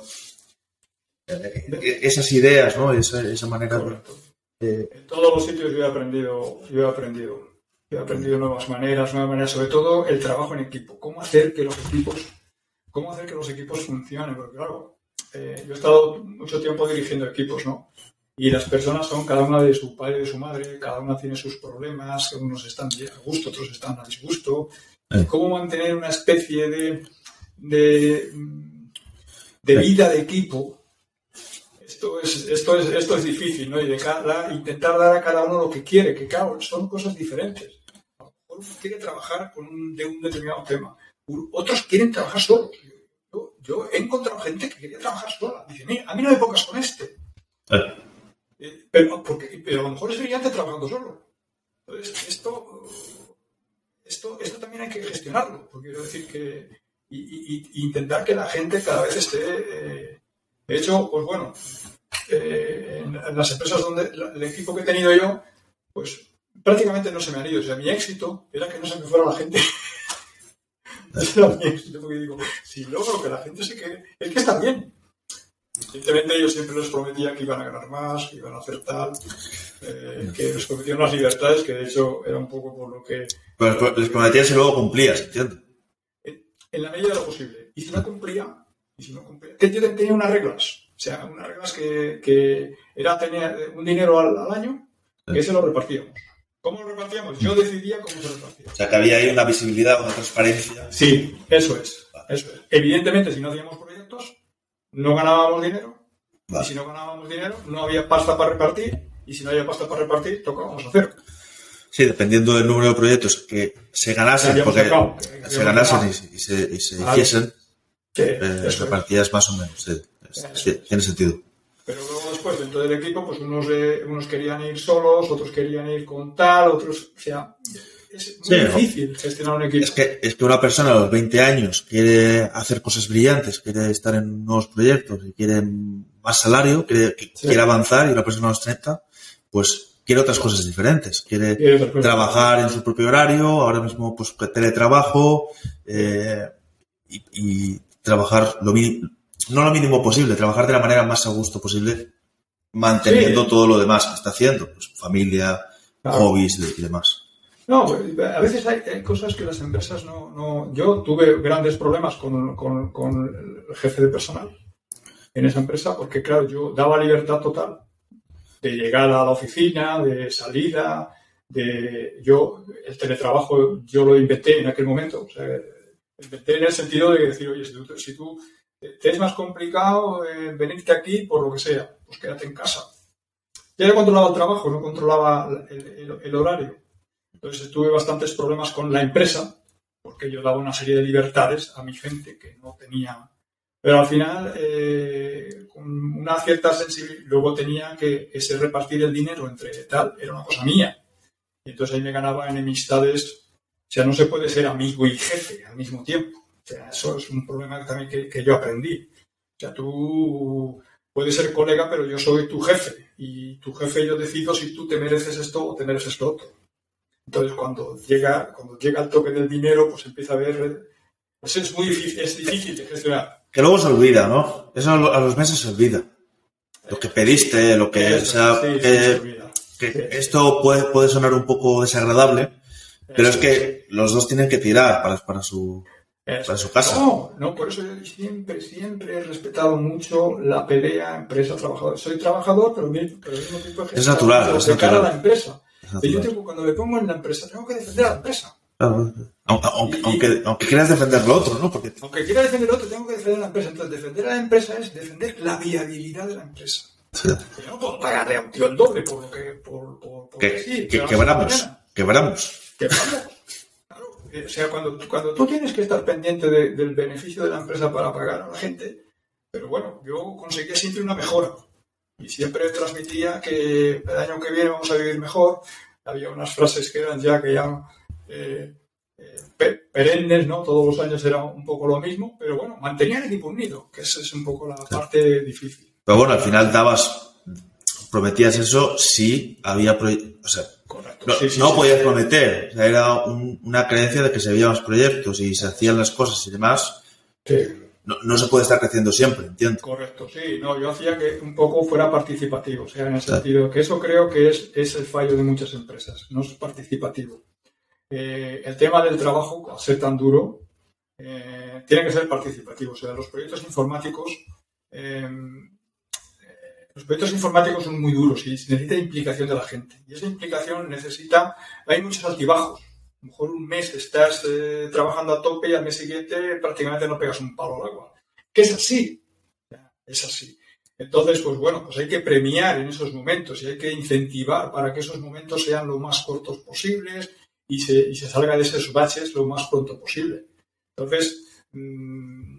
Esas ideas, ¿no? Esa, esa manera. en todos los sitios yo he aprendido, yo he aprendido, he aprendido nuevas maneras, nuevas maneras, sobre todo el trabajo en equipo. Cómo hacer que los equipos, cómo hacer que los equipos funcionen, porque claro, eh, yo he estado mucho tiempo dirigiendo equipos, ¿no? Y las personas son cada una de su padre y de su madre, cada una tiene sus problemas, unos están a gusto, otros están a disgusto. Eh. ¿Cómo mantener una especie de, de, de eh. vida de equipo? Esto es, esto es, esto es difícil, ¿no? Y de cada, intentar dar a cada uno lo que quiere, que claro, son cosas diferentes. Uno quiere trabajar con un, de un determinado tema, otros quieren trabajar solos. Yo, yo, he encontrado gente que quería trabajar sola. Dice, a mí no me pongas con este. Eh. Eh, pero, porque, pero a lo mejor es brillante trabajando solo. Entonces, esto, esto, esto también hay que gestionarlo. Porque quiero decir que. Y, intentar que la gente cada vez esté. Eh, de hecho, pues bueno, eh, en, las empresas donde el equipo que he tenido yo, pues prácticamente no se me han ido. O sea, mi éxito era que no se me fuera la gente. era mi éxito, porque digo, si logro que la gente se quede, es que está bien. Evidentemente yo siempre les prometía que iban a ganar más, que iban a hacer tal, eh, que les prometían unas libertades, que de hecho era un poco por lo que... Pues les prometías y luego cumplías, ¿entiendes? En, la medida de lo posible. Y si no cumplía, y si no cumplía... Que yo tenía unas reglas, o sea, unas reglas que, que era tener un dinero al, año, que se lo repartíamos. ¿Cómo lo repartíamos? Yo decidía cómo se repartía. O sea, que había ahí una visibilidad, una transparencia. Sí, eso es. Eso es. Evidentemente, si no hacíamos proyectos, no ganábamos dinero. Y si no ganábamos dinero, no había pasta para repartir. Y si no había pasta para repartir, tocábamos a cero. Sí, dependiendo del número de proyectos que se ganasen, porque se ganasen y, se, y se hiciesen, eh, repartías más o menos. tiene sentido. Pero luego después, dentro del equipo, pues unos, unos querían ir solos, otros querían ir con tal, otros... O sea, es muy difícil gestionar un equipo. Es que, es que una persona a los 20 años quiere hacer cosas brillantes, quiere estar en nuevos proyectos y quiere más salario, quiere, quiere avanzar y una persona a los 30, pues quiere otras cosas diferentes. Quiere trabajar en su propio horario, ahora mismo pues teletrabajo eh, y, trabajar lo mínimo, no lo mínimo posible, trabajar de la manera más a gusto posible, manteniendo todo lo demás que está haciendo, pues familia, hobbies y demás. No, a veces hay, cosas que las empresas no, no... Yo tuve grandes problemas con, con, el jefe de personal en esa empresa porque, claro, yo daba libertad total de llegar a la oficina, de salida, de... Yo, el teletrabajo, yo lo inventé en aquel momento. O inventé en el sentido de decir, oye, si tú, te es más complicado eh, venirte aquí por lo que sea, pues quédate en casa. Ya controlaba el trabajo, no controlaba el horario. Entonces tuve bastantes problemas con la empresa, porque yo daba una serie de libertades a mi gente que no tenía. Pero al final, eh, una cierta sensibilidad, luego tenía que ese repartir el dinero entre tal, era una cosa mía. Y entonces ahí me ganaba enemistades. O sea, no se puede ser amigo y jefe al mismo tiempo. O sea, eso es un problema también que, que yo aprendí. O sea, tú puedes ser colega, pero yo soy tu jefe. Y tu jefe yo decido si tú te mereces esto o te mereces otro. Entonces, cuando llega, cuando llega el toque del dinero, pues empieza a ver. Pues es muy es difícil de gestionar. Que luego se olvida, ¿no? Eso a los meses se olvida. Lo que pediste, lo que. o sea, que, esto puede, puede sonar un poco desagradable, pero es que los dos tienen que tirar para, para su. para su casa. No, no, por eso yo siempre, siempre he respetado mucho la pelea empresa-trabajador. Soy trabajador, pero, mismo, pero mismo tiempo es natural, es natural. a la empresa. Y yo tengo, cuando me pongo en la empresa, tengo que defender a la empresa. Aunque, aunque, aunque, quieras defender lo otro, ¿no? Porque... Aunque quiera defender lo otro, tengo que defender a la empresa. Entonces, defender a la empresa es defender la viabilidad de la empresa. Sí. Yo no puedo pagarle a un tío el doble por lo que. Por, por, por que, sí, que, quebramos. Quebramos. Quebramos. Claro. O sea, cuando, cuando tú tienes que estar pendiente de, del beneficio de la empresa para pagar a la gente, pero bueno, yo conseguía siempre una mejora. Y siempre transmitía que el año que viene vamos a vivir mejor. Había unas frases que eran ya que ya eh, eh, perennes, ¿no? Todos los años era un poco lo mismo, pero bueno, mantenía el equipo unido, que esa es un poco la parte difícil. Pero bueno, al final dabas, prometías eso si había, o sea, no, podías prometer, o sea, era una creencia de que se había más proyectos y se hacían las cosas y demás. No, se puede estar creciendo siempre, entiendo. Correcto, sí. No, yo hacía que un poco fuera participativo, o sea, en el sentido que eso creo que es, es el fallo de muchas empresas, no es participativo. Eh, el tema del trabajo, al ser tan duro, eh, tiene que ser participativo. O sea, los proyectos informáticos, eh, los proyectos informáticos son muy duros y necesita implicación de la gente. Y esa implicación necesita, hay muchos altibajos. A lo mejor un mes estás trabajando a tope y al mes siguiente prácticamente no pegas un palo al agua. Que es así. Es así. Entonces, pues bueno, pues hay que premiar en esos momentos y hay que incentivar para que esos momentos sean lo más cortos posibles y se, y se salga de esos baches lo más pronto posible. Entonces, mm,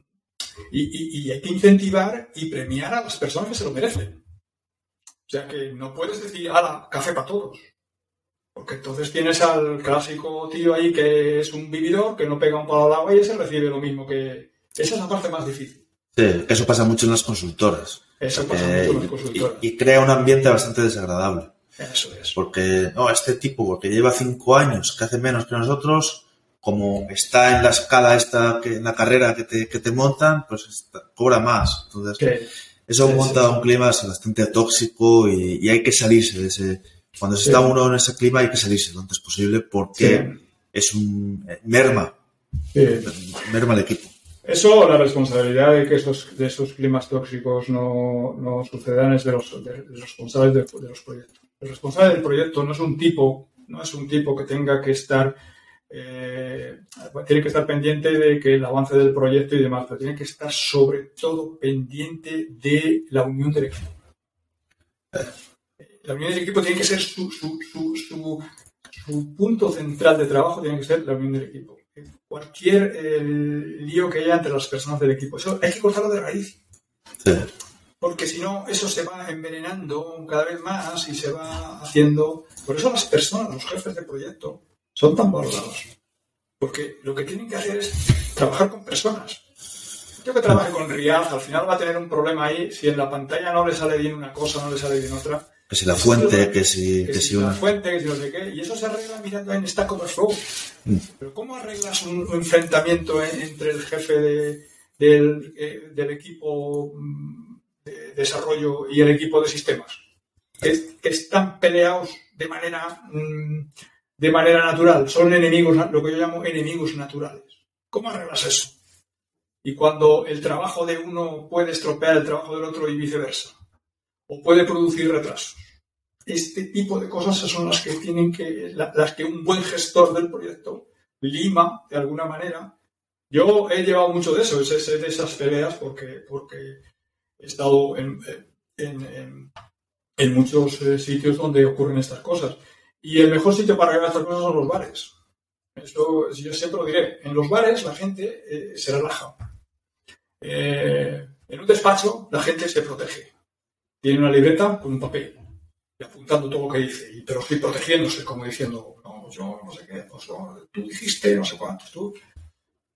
y, y, hay que incentivar y premiar a las personas que se lo merecen. O sea que no puedes decir, ala, café para todos. Porque entonces tienes al clásico tío ahí que es un vividor, que no pega un palo al agua y ese recibe lo mismo que... Esa es la parte más difícil. Sí, eso pasa mucho en las consultoras. Eso pasa mucho en las consultoras. y, crea un ambiente bastante desagradable. Eso es. Porque, no, este tipo, porque lleva cinco años, que hace menos que nosotros, como está en la escala esta, que, en la carrera que te, que te montan, pues cobra más. Entonces, eso monta un clima bastante tóxico y, hay que salirse de ese. Cuando se está uno en ese clima hay que salirse lo antes posible porque es un merma. Merma el equipo. Eso, la responsabilidad de que esos, de esos climas tóxicos no, no sucedan es de los, de los responsables de los proyectos. El responsable del proyecto no es un tipo, no es un tipo que tenga que estar, eh, tiene que estar pendiente de que el avance del proyecto y demás, pero tiene que estar sobre todo pendiente de la unión del equipo. La unión del equipo tiene que ser su, su, su, su punto central de trabajo, tiene que ser la unión del equipo. Cualquier eh, lío que haya entre las personas del equipo, eso hay que cortarlo de raíz. Sí porque si no, eso se va envenenando cada vez más y se va haciendo. Por eso las personas, los jefes de proyecto, son tan valorados. Porque lo que tienen que hacer es trabajar con personas. Yo que trabaje con Riaz, al final va a tener un problema ahí. Si en la pantalla no le sale bien una cosa, no le sale bien otra. Que si la fuente, que si, que, si, una. fuente, que si no sé qué. Y eso se arregla mirando en Stack Overflow. Mm. Pero ¿cómo arreglas un, enfrentamiento entre el jefe de, del, eh, del equipo mm, desarrollo y el equipo de sistemas, que, están peleados de manera, mm, de manera natural, son enemigos, lo que yo llamo enemigos naturales. ¿Cómo arreglas eso? Y cuando el trabajo de uno puede estropear el trabajo del otro y viceversa, o puede producir retrasos. Este tipo de cosas son las que tienen que, las que un buen gestor del proyecto lima de alguna manera. Yo he llevado mucho de eso, de esas peleas, porque, porque he estado en, muchos eh, sitios donde ocurren estas cosas. Y el mejor sitio para arreglar estas cosas son los bares. Esto yo siempre lo diré. En los bares la gente eh, se relaja. Eh, en un despacho la gente se protege. Tiene una libreta con un papel y apuntando todo lo que dice. pero estoy protegiéndose, como diciendo, no, yo no sé qué, pues, tú dijiste no sé cuántos, tú.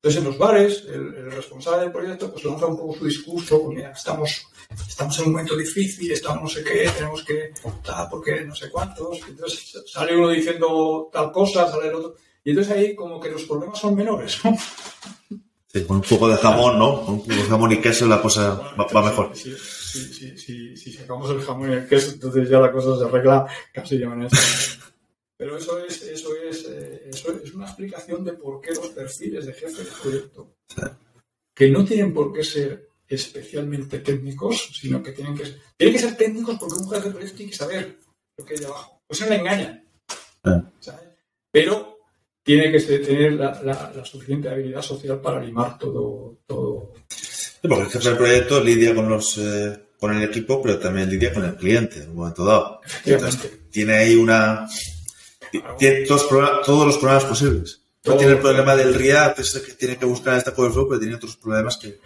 Entonces, en los bares, el, responsable del proyecto pues lanza un poco su discurso, pues, mira, estamos, estamos en un momento difícil, estamos no sé qué, tenemos que, tal, porque no sé cuántos. Entonces, sale uno diciendo tal cosa, sale el otro. Y entonces ahí como que los problemas son menores, Sí, con un poco de jamón, ¿no? Con un poco de jamón y queso la cosa va, mejor. Sí, sí, sí, si sacamos el jamón y el queso, entonces ya la cosa se arregla casi de manera Pero eso es, eso es, eh, eso es una explicación de por qué los perfiles de jefe de proyecto, que no tienen por qué ser especialmente técnicos, sino que tienen que, tienen que ser técnicos porque un jefe de proyecto tiene que saber lo que hay abajo. Pues se le engaña. Pero tiene que tener la, suficiente habilidad social para animar todo. todo. porque el jefe del proyecto lidia con los eh, con el equipo, pero también lidia con el cliente en un momento dado. tiene ahí una. Tiene todos, todos, los problemas posibles. No tiene el problema del RIA, que tiene que buscar esta cover flow, pero tiene otros problemas que.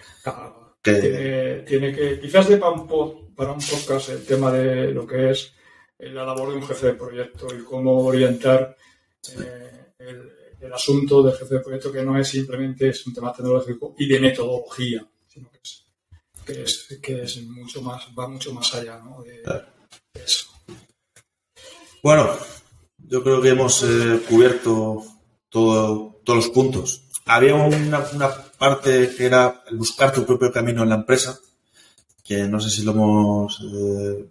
que... Tiene, que. Quizás de para un, para un podcast el tema de lo que es la labor de un jefe de proyecto y cómo orientar. Eh, el, asunto del jefe de proyecto que no es simplemente es un tema tecnológico y de metodología, sino que es, que es, mucho más, va mucho más allá de, eso. Bueno, yo creo que hemos eh, cubierto todo, todos los puntos. Había una, parte que era el buscar tu propio camino en la empresa, que no sé si lo hemos eh,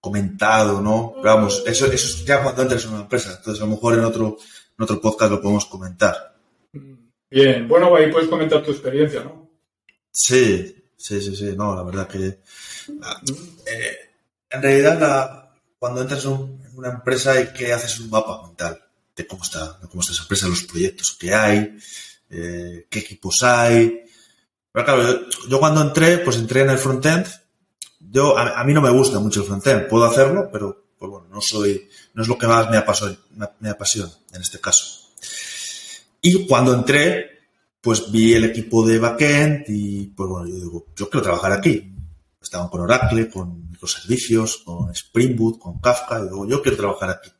comentado, ¿no? Pero vamos, eso, eso es ya cuando entras en una empresa. Entonces, a lo mejor en otro, en otro podcast lo podemos comentar. Bien, bueno, ahí puedes comentar tu experiencia, ¿no? Sí, sí, sí, sí, no, la verdad que... Eh, en realidad, cuando entras en una empresa y que haces un mapa mental de cómo está, cómo está esa empresa, los proyectos que hay, eh, qué equipos hay. Pero claro, yo, cuando entré, pues entré en el frontend. Yo, a, a, mí no me gusta mucho el frontend, puedo hacerlo, pero pues bueno, no soy, no es lo que más me apasiona, me apasiona en este caso. Y cuando entré, pues vi el equipo de backend y pues bueno, yo digo, yo quiero trabajar aquí. Estaban con Oracle, con microservicios, con Spring Boot, con Kafka, y digo, yo quiero trabajar aquí.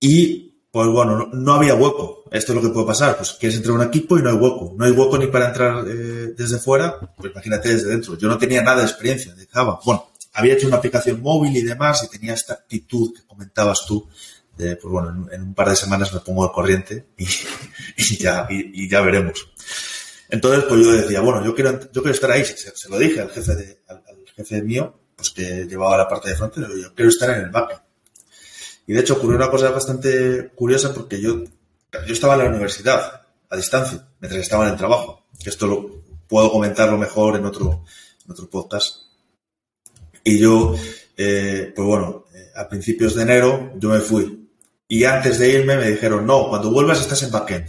Y pues bueno, no, había hueco. Esto es lo que puede pasar. Pues quieres entrar a un equipo y no hay hueco. No hay hueco ni para entrar eh, desde fuera, pues imagínate desde dentro. Yo no tenía nada de experiencia de Java. Bueno, había hecho una aplicación móvil y demás y tenía esta actitud que comentabas tú de, pues bueno, en, un par de semanas me pongo al corriente y, ya, y, ya veremos. Entonces, pues yo decía, bueno, yo quiero, yo quiero estar ahí. Se, lo dije al jefe de, jefe mío, pues que llevaba la parte de frontend, yo quiero estar en el backend. Y de hecho ocurrió una cosa bastante curiosa porque yo, yo estaba en la universidad, a distancia, mientras estaba en el trabajo. Esto lo puedo comentarlo mejor en otro, en otro podcast. Y yo, eh, pues bueno, eh, a principios de enero yo me fui. Y antes de irme me dijeron, no, cuando vuelvas estás en backend.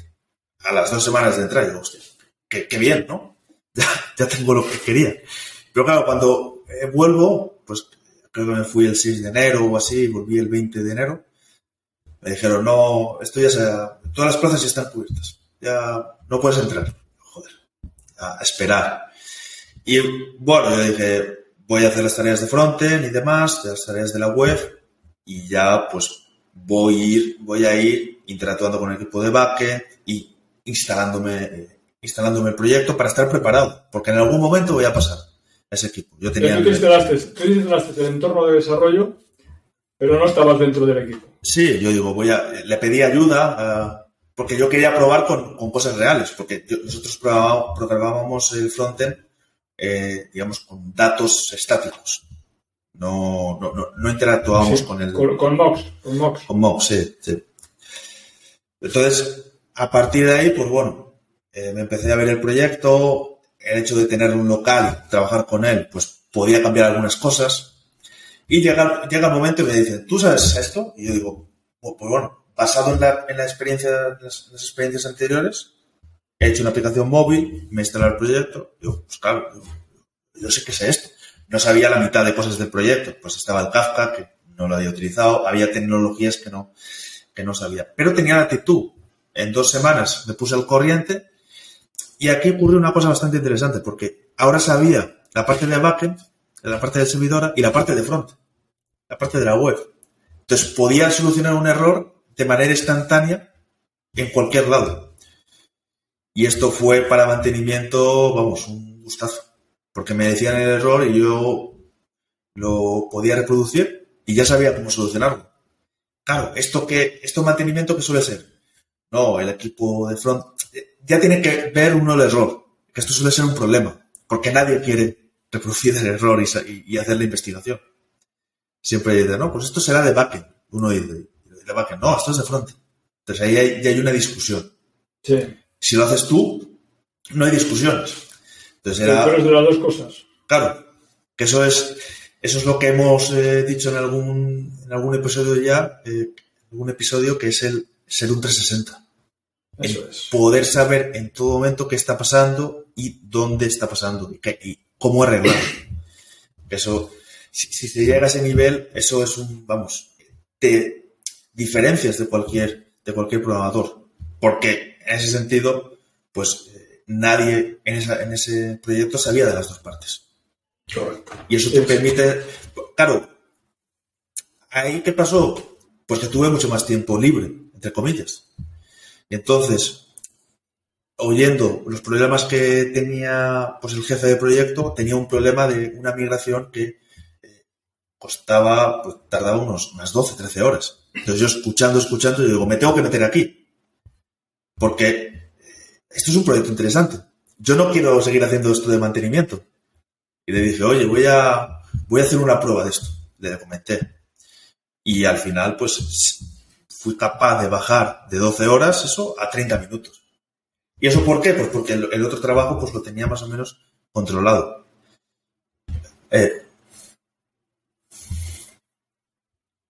A las dos semanas de entrar, yo, hostia, qué, bien, ¿no? Ya, tengo lo que quería. Pero claro, cuando eh, vuelvo, pues creo que me fui el 6 de enero o así, volví el 20 de enero. Me dijeron, no, esto ya se, todas las plazas ya están cubiertas. Ya no puedes entrar. Joder, a esperar. Y bueno, yo dije, voy a hacer las tareas de frontend y demás, las tareas de la web y ya pues voy a ir, voy a ir interactuando con el equipo de backend y instalándome, instalándome el proyecto para estar preparado, porque en algún momento voy a pasar a ese equipo. Yo tenía tú, te instalaste, tú instalaste el entorno de desarrollo, pero no estabas dentro del equipo. Sí, yo digo, voy a, le pedí ayuda porque yo quería probar con, con cosas reales, porque nosotros programábamos el frontend eh, digamos, con datos estáticos. No, no, no, interactuábamos con el... Con, con Mox. Con Mox. Con Mox, sí, sí. Entonces, a partir de ahí, pues bueno, eh, me empecé a ver el proyecto, el hecho de tener un local, trabajar con él, pues podía cambiar algunas cosas. Y llega, llega el momento y me dicen, ¿tú sabes esto? Y yo digo, pues, pues bueno, basado en la, en la experiencia, las, las experiencias anteriores, he hecho una aplicación móvil, me he instalado el proyecto, yo, pues claro, yo, sé qué es esto. No sabía la mitad de cosas del proyecto, pues estaba el Kafka, que no lo había utilizado, había tecnologías que no, que no sabía, pero tenía la actitud. En dos semanas me puse al corriente y aquí ocurrió una cosa bastante interesante, porque ahora sabía la parte de backend, la parte de servidora y la parte de front, la parte de la web. Entonces podía solucionar un error de manera instantánea en cualquier lado. Y esto fue para mantenimiento, vamos, un gustazo. Porque me decían el error y yo lo podía reproducir y ya sabía cómo solucionarlo. Claro, esto que, esto mantenimiento que suele ser. No, el equipo de front ya tiene que ver uno el error, que esto suele ser un problema, porque nadie quiere reproducir el error y, hacer la investigación. Siempre dice, no, pues esto será de backend. Uno dice, de backend. No, esto es de front. Entonces ahí hay, ya hay una discusión. Sí. Si lo haces tú, no hay discusiones. Entonces era, Pero es de las dos cosas. claro, que eso es, eso es lo que hemos eh, dicho en algún, en algún episodio ya, eh, algún episodio que es el ser un 360. Eso es. poder saber en todo momento qué está pasando y dónde está pasando y, qué- y cómo arreglarlo. Eso, si, si se llega a ese nivel, eso es un, vamos, te diferencias de cualquier, de cualquier programador. Porque en ese sentido, pues eh, nadie en, esa- en ese proyecto sabía de las dos partes. Correcto. Y eso te sí. permite, claro, ahí qué pasó? Pues que tuve mucho más tiempo libre, entre comillas. Entonces, oyendo los problemas que tenía pues el jefe de proyecto, tenía un problema de una migración que eh, costaba, pues, tardaba unos, unas 12, 13 horas. Entonces yo escuchando, escuchando, yo digo, me tengo que meter aquí. Porque eh, esto es un proyecto interesante. Yo no quiero seguir haciendo esto de mantenimiento. Y le dije, oye, voy a, voy a hacer una prueba de esto. Le comenté. Y al final, pues, fui capaz de bajar de 12 horas eso a 30 minutos. ¿Y eso por qué? Pues porque el, el otro trabajo pues lo tenía más o menos controlado. Eh,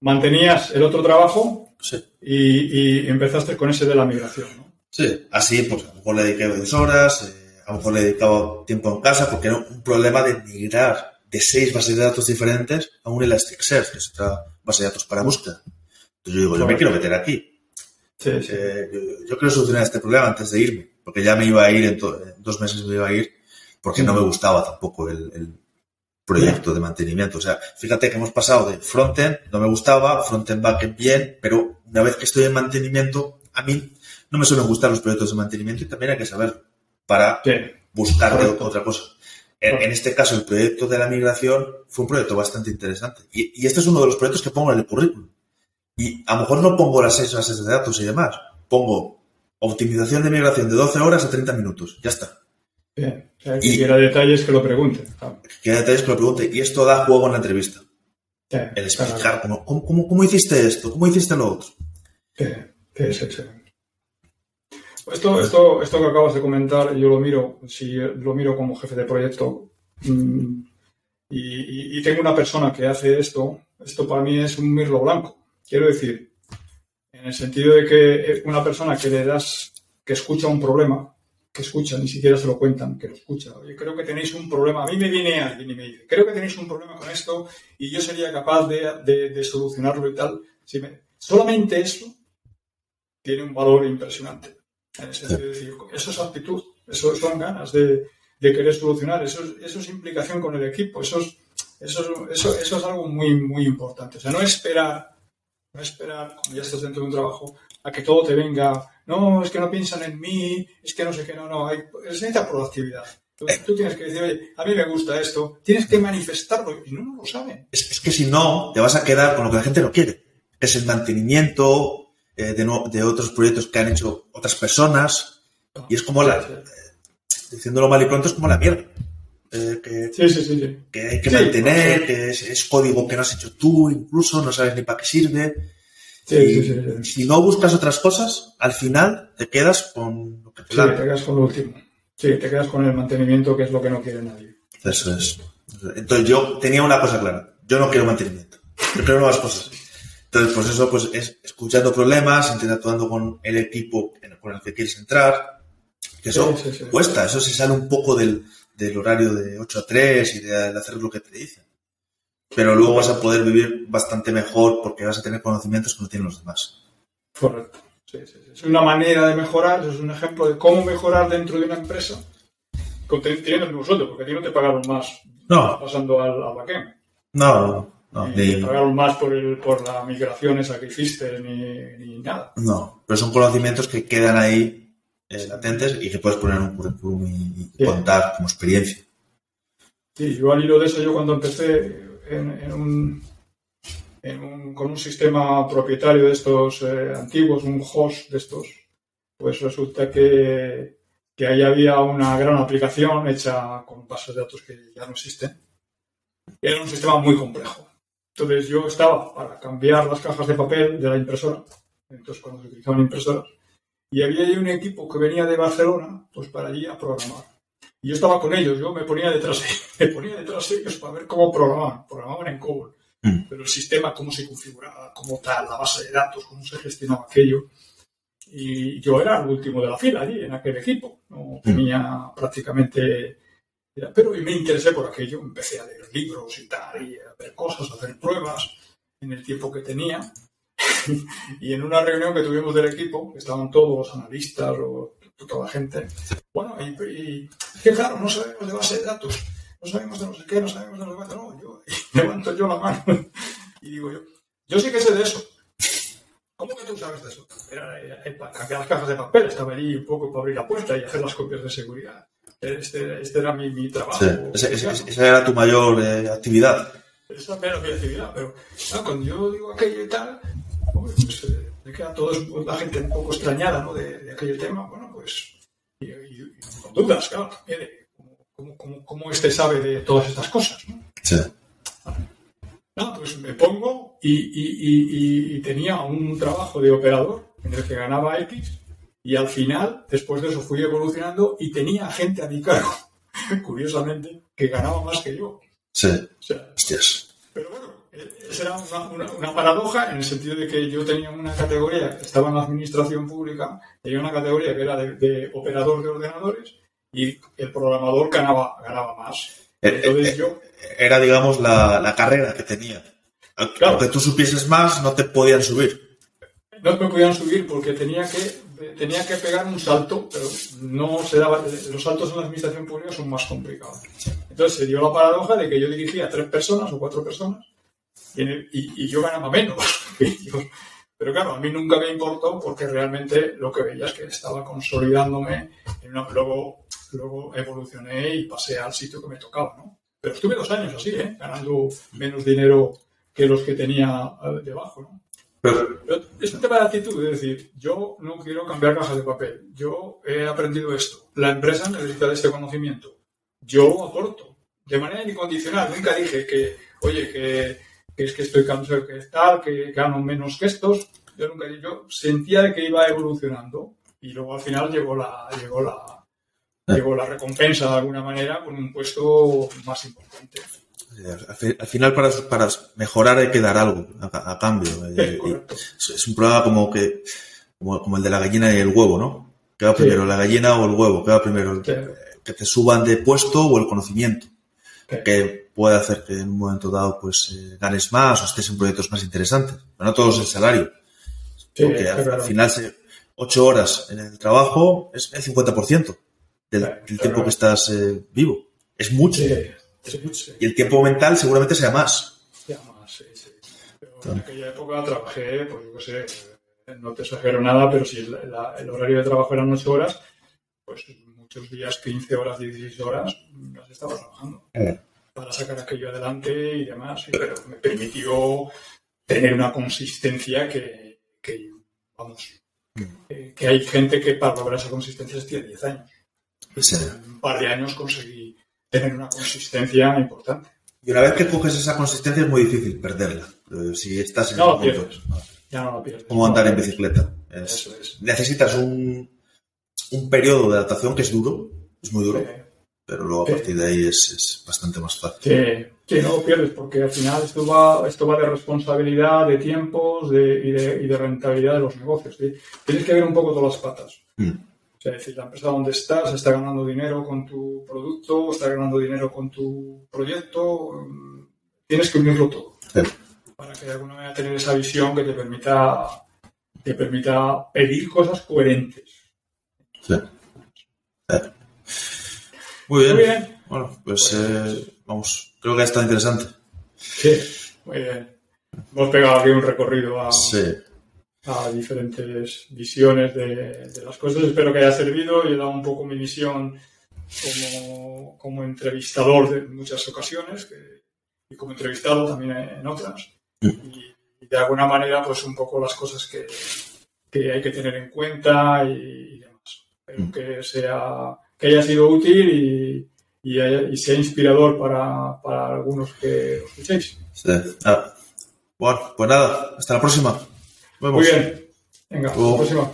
Mantenías el otro trabajo sí, y, y empezaste con ese de la migración, ¿no? sí. Así, pues a lo mejor le dediqué dos horas, eh, a lo mejor le dedicaba tiempo en casa, porque era un problema de migrar de seis bases de datos diferentes a un Elasticsearch, que es otra base de datos para búsqueda. Entonces yo digo, yo me quiero meter aquí. Sí, sí. Eh, yo, yo quiero solucionar este problema antes de irme, porque ya me iba a ir, en, dos meses me iba a ir, porque no me gustaba tampoco el, el proyecto de mantenimiento. O sea, fíjate que hemos pasado de frontend, no me gustaba, frontend backend bien, pero una vez que estoy en mantenimiento, a mí no me suelen gustar los proyectos de mantenimiento y también hay que saberlo para Sí. buscar Correcto. otra cosa. En, este caso, el proyecto de la migración fue un proyecto bastante interesante. Y, y este es uno de los proyectos que pongo en el currículum. Y a lo mejor no pongo las seis bases de datos y demás. Pongo optimización de migración de 12 horas a 30 minutos. Ya está. Bien. Sea, Y- que quiera detalles que lo pregunten. Claro. Que detalles que lo pregunte. Y esto da juego en la entrevista. El explicar cómo, cómo, cómo- cómo hiciste esto, cómo hiciste lo otro. Sí, sí, sí. Esto, esto, esto que acabas de comentar, yo lo miro, si lo miro como jefe de proyecto mm, y, y- y tengo una persona que hace esto, esto para mí es un mirlo blanco. Quiero decir, en el sentido de que una persona que le das, que escucha un problema, que escucha, ni siquiera se lo cuentan, que lo escucha. Oye, creo que tenéis un problema. A mí me viene alguien y me dice, creo que tenéis un problema con esto y yo sería capaz de, solucionarlo y tal. Solamente eso tiene un valor impresionante. En el sentido de decir, eso es actitud, eso son ganas de, querer solucionar, eso es, implicación con el equipo, eso es, eso, es, eso, eso es algo muy, muy importante. O sea, no esperar, no esperar, cuando ya estás dentro de un trabajo, a que todo te venga, no, es que no piensan en mí, es que no sé qué, no, no, hay, se necesita proactividad. Tú, tú tienes que decir, oye, a mí me gusta esto, tienes que manifestarlo, y no, no lo saben. Es, es que si no, te vas a quedar con lo que la gente no quiere. que Es el mantenimiento eh, de, no- de otros proyectos que han hecho otras personas. Y es como la, diciéndolo mal y pronto, es como la mierda. Eh, que, Sí, sí, sí, que hay que mantener, que es, es código que no has hecho tú, incluso no sabes ni para qué sirve. Y si no buscas otras cosas, al final te quedas con lo que te Sí, te quedas con lo último. Sí, te quedas con el mantenimiento, que es lo que no quiere nadie. Eso es. Entonces yo tenía una cosa clara. Yo no quiero mantenimiento. Yo quiero nuevas cosas. Entonces, pues eso, pues es escuchando problemas, interactuando con el equipo con el que quieres entrar. Que eso Sí, sí, sí. cuesta. Eso se sale un poco del, del horario de 8 a 3 y de, de hacer lo que te dicen. Pero luego vas a poder vivir bastante mejor porque vas a tener conocimientos que no tienen los demás. Correcto. Sí, sí, sí. Es una manera de mejorar, es un ejemplo de cómo mejorar dentro de una empresa teniendo el mismo sueldo, porque a ti no te pagaron más No, pasando al, al backend. no, no. ni- te pagaron más por, el, por la migración esa que hiciste, ni, ni nada. No, pero son conocimientos que quedan ahí eh, latentes y que puedes poner en un currículum y, contar como experiencia. Sí, yo al hilo de eso, yo cuando empecé en, en un, en un- con un sistema propietario de estos eh, antiguos, un host de estos, pues resulta que, que ahí había una gran aplicación hecha con bases de datos que ya no existen. Era un sistema muy complejo. Entonces yo estaba para cambiar las cajas de papel de la impresora, entonces cuando se utilizaban impresoras, y había ahí un equipo que venía de Barcelona, pues para allí a programar. Y yo estaba con ellos, yo me ponía detrás de, me ponía detrás de ellos para ver cómo programaban. Programaban en COBOL. Mm. Pero el sistema, cómo se configuraba, cómo tal, la base de datos, cómo se gestionaba aquello. Y yo era el último de la fila allí, en aquel equipo. No tenía prácticamente... Pero me interesé por aquello, empecé a leer libros y tal, y a ver cosas, a hacer pruebas en el tiempo que tenía. y en una reunión que tuvimos del equipo, que estaban todos los analistas, o toda la gente, bueno, y, y que claro, no sabemos de base de datos, no sabemos de no sé qué, no sabemos de no sé cuánto, no, yo y levanto yo la mano y digo yo, yo sí que sé de eso. ¿Cómo que tú sabes de eso? Era, era- era cambiar las cajas de papel, estaba allí un poco para abrir la puerta y hacer las copias de seguridad. Este, este era mi, mi trabajo. Sí. Ese- ese- esa era tu mayor eh, actividad. Esa era mi actividad, pero claro, cuando yo digo aquello y tal, hombre, pues eh, queda toda la gente un poco extrañada ¿no? de, de aquel tema, bueno, pues, y, y- y con dudas, claro, también de cómo, cómo, cómo, este sabe de todas estas cosas, ¿no? Sí. Nada, pues me pongo y, tenía un trabajo de operador en el que ganaba X y al final, después de eso, fui evolucionando y tenía gente a mi cargo, curiosamente, que ganaba más que yo. Sí. O sea, Hostias. pero bueno, era una, una- una paradoja en el sentido de que yo tenía una categoría, estaba en la administración pública, tenía una categoría que era de, de operador de ordenadores y el programador ganaba, ganaba más. Eh, Entonces yo, Era, digamos, la, la carrera que tenía. Claro. Aunque tú supieses más, no te podían subir. no me podían subir porque tenía que, tenía que pegar un salto, pero no se daba, los saltos en la administración pública son más complicados. Entonces se dio la paradoja de que yo dirigía a tres personas o cuatro personas y, y- yo ganaba menos. Pero claro, a mí nunca me importó porque realmente lo que veía es que estaba consolidándome. en una- luego, luego evolucioné y pasé al sitio que me tocaba, ¿no? Pero estuve dos años así, ¿eh? Ganando menos dinero que los que tenía eh, debajo, ¿no? Pero es un tema de actitud, es decir, yo no quiero cambiar cajas de papel. Yo he aprendido esto. La empresa necesita de este conocimiento. Yo aporto de manera incondicional. Nunca dije que, oye, que, que es que estoy cansado, que es tal, que gano menos que estos. Yo nunca yo sentía que iba evolucionando y luego al final llegó la, llegó la, llegó la recompensa de alguna manera con un puesto más importante. eh, al fi- al final, para, para mejorar hay que dar algo a, a cambio. Eh, es, es un problema como que como, como el de la gallina y el huevo, ¿no? ¿Qué va Sí. primero, la gallina o el huevo? ¿Qué va primero? Sí. Que te suban de puesto o el conocimiento. Que puede hacer que en un momento dado pues eh, ganes más o estés en proyectos más interesantes. Pero no todo es el salario. Sí, Porque al, claro. al final, ocho horas en el trabajo es el 50% del, Claro, del claro. tiempo que estás eh, vivo. Es mucho. Sí. Y el tiempo mental seguramente sea más. Ya más, sí, sí. Pero en aquella época trabajé, pues yo qué sé, eh, no te exagero nada, pero si el, la- el horario de trabajo eran 8 horas, pues muchos días 15 horas, 16 horas las estaba trabajando Eh. Para sacar aquello adelante y demás. pero me permitió tener una consistencia que, que, vamos, eh, que hay gente que para lograr esa consistencia tiene 10 años. Sí. En un par de años conseguí tener una consistencia importante. Y una vez que coges esa consistencia es muy difícil perderla. Eh, Si estás en No punto. pierdes. Ya no la pierdes. Como andar en bicicleta. Es- Eso es. necesitas un, un periodo de adaptación que es duro, es muy duro, Sí. Pero luego a partir de ahí es, es bastante más fácil. Sí, sí, no lo pierdes porque al final esto va, esto va de responsabilidad, de tiempos de, y, de, y de rentabilidad de los negocios. ¿sí? Tienes que ver un poco todas las patas. Mm. O sea, es decir, la empresa donde estás está ganando dinero con tu producto, está ganando dinero con tu proyecto. mm, Tienes que unirlo todo Sí. para que de alguna manera tener esa visión que te permita, te permita pedir cosas coherentes. Sí. Eh. Muy bien. Muy bien. Bueno, pues Pues- eh, vamos, creo que ha estado interesante. Sí, muy bien. Hemos pegado aquí un recorrido a, Sí. a diferentes visiones de, de las cosas. Espero que haya servido y he dado un poco mi visión como, como entrevistador de muchas ocasiones que- y como entrevistado también en otras. Y, y de alguna manera, pues un poco las cosas que, que hay que tener en cuenta y, y demás. Espero Mm. que, sea, que haya sido útil y, y, haya- y sea inspirador para, para algunos que lo escuchéis. Sí. Ah, Bueno, pues nada, hasta la próxima. Nos Muy vemos. bien. Venga, hasta la próxima.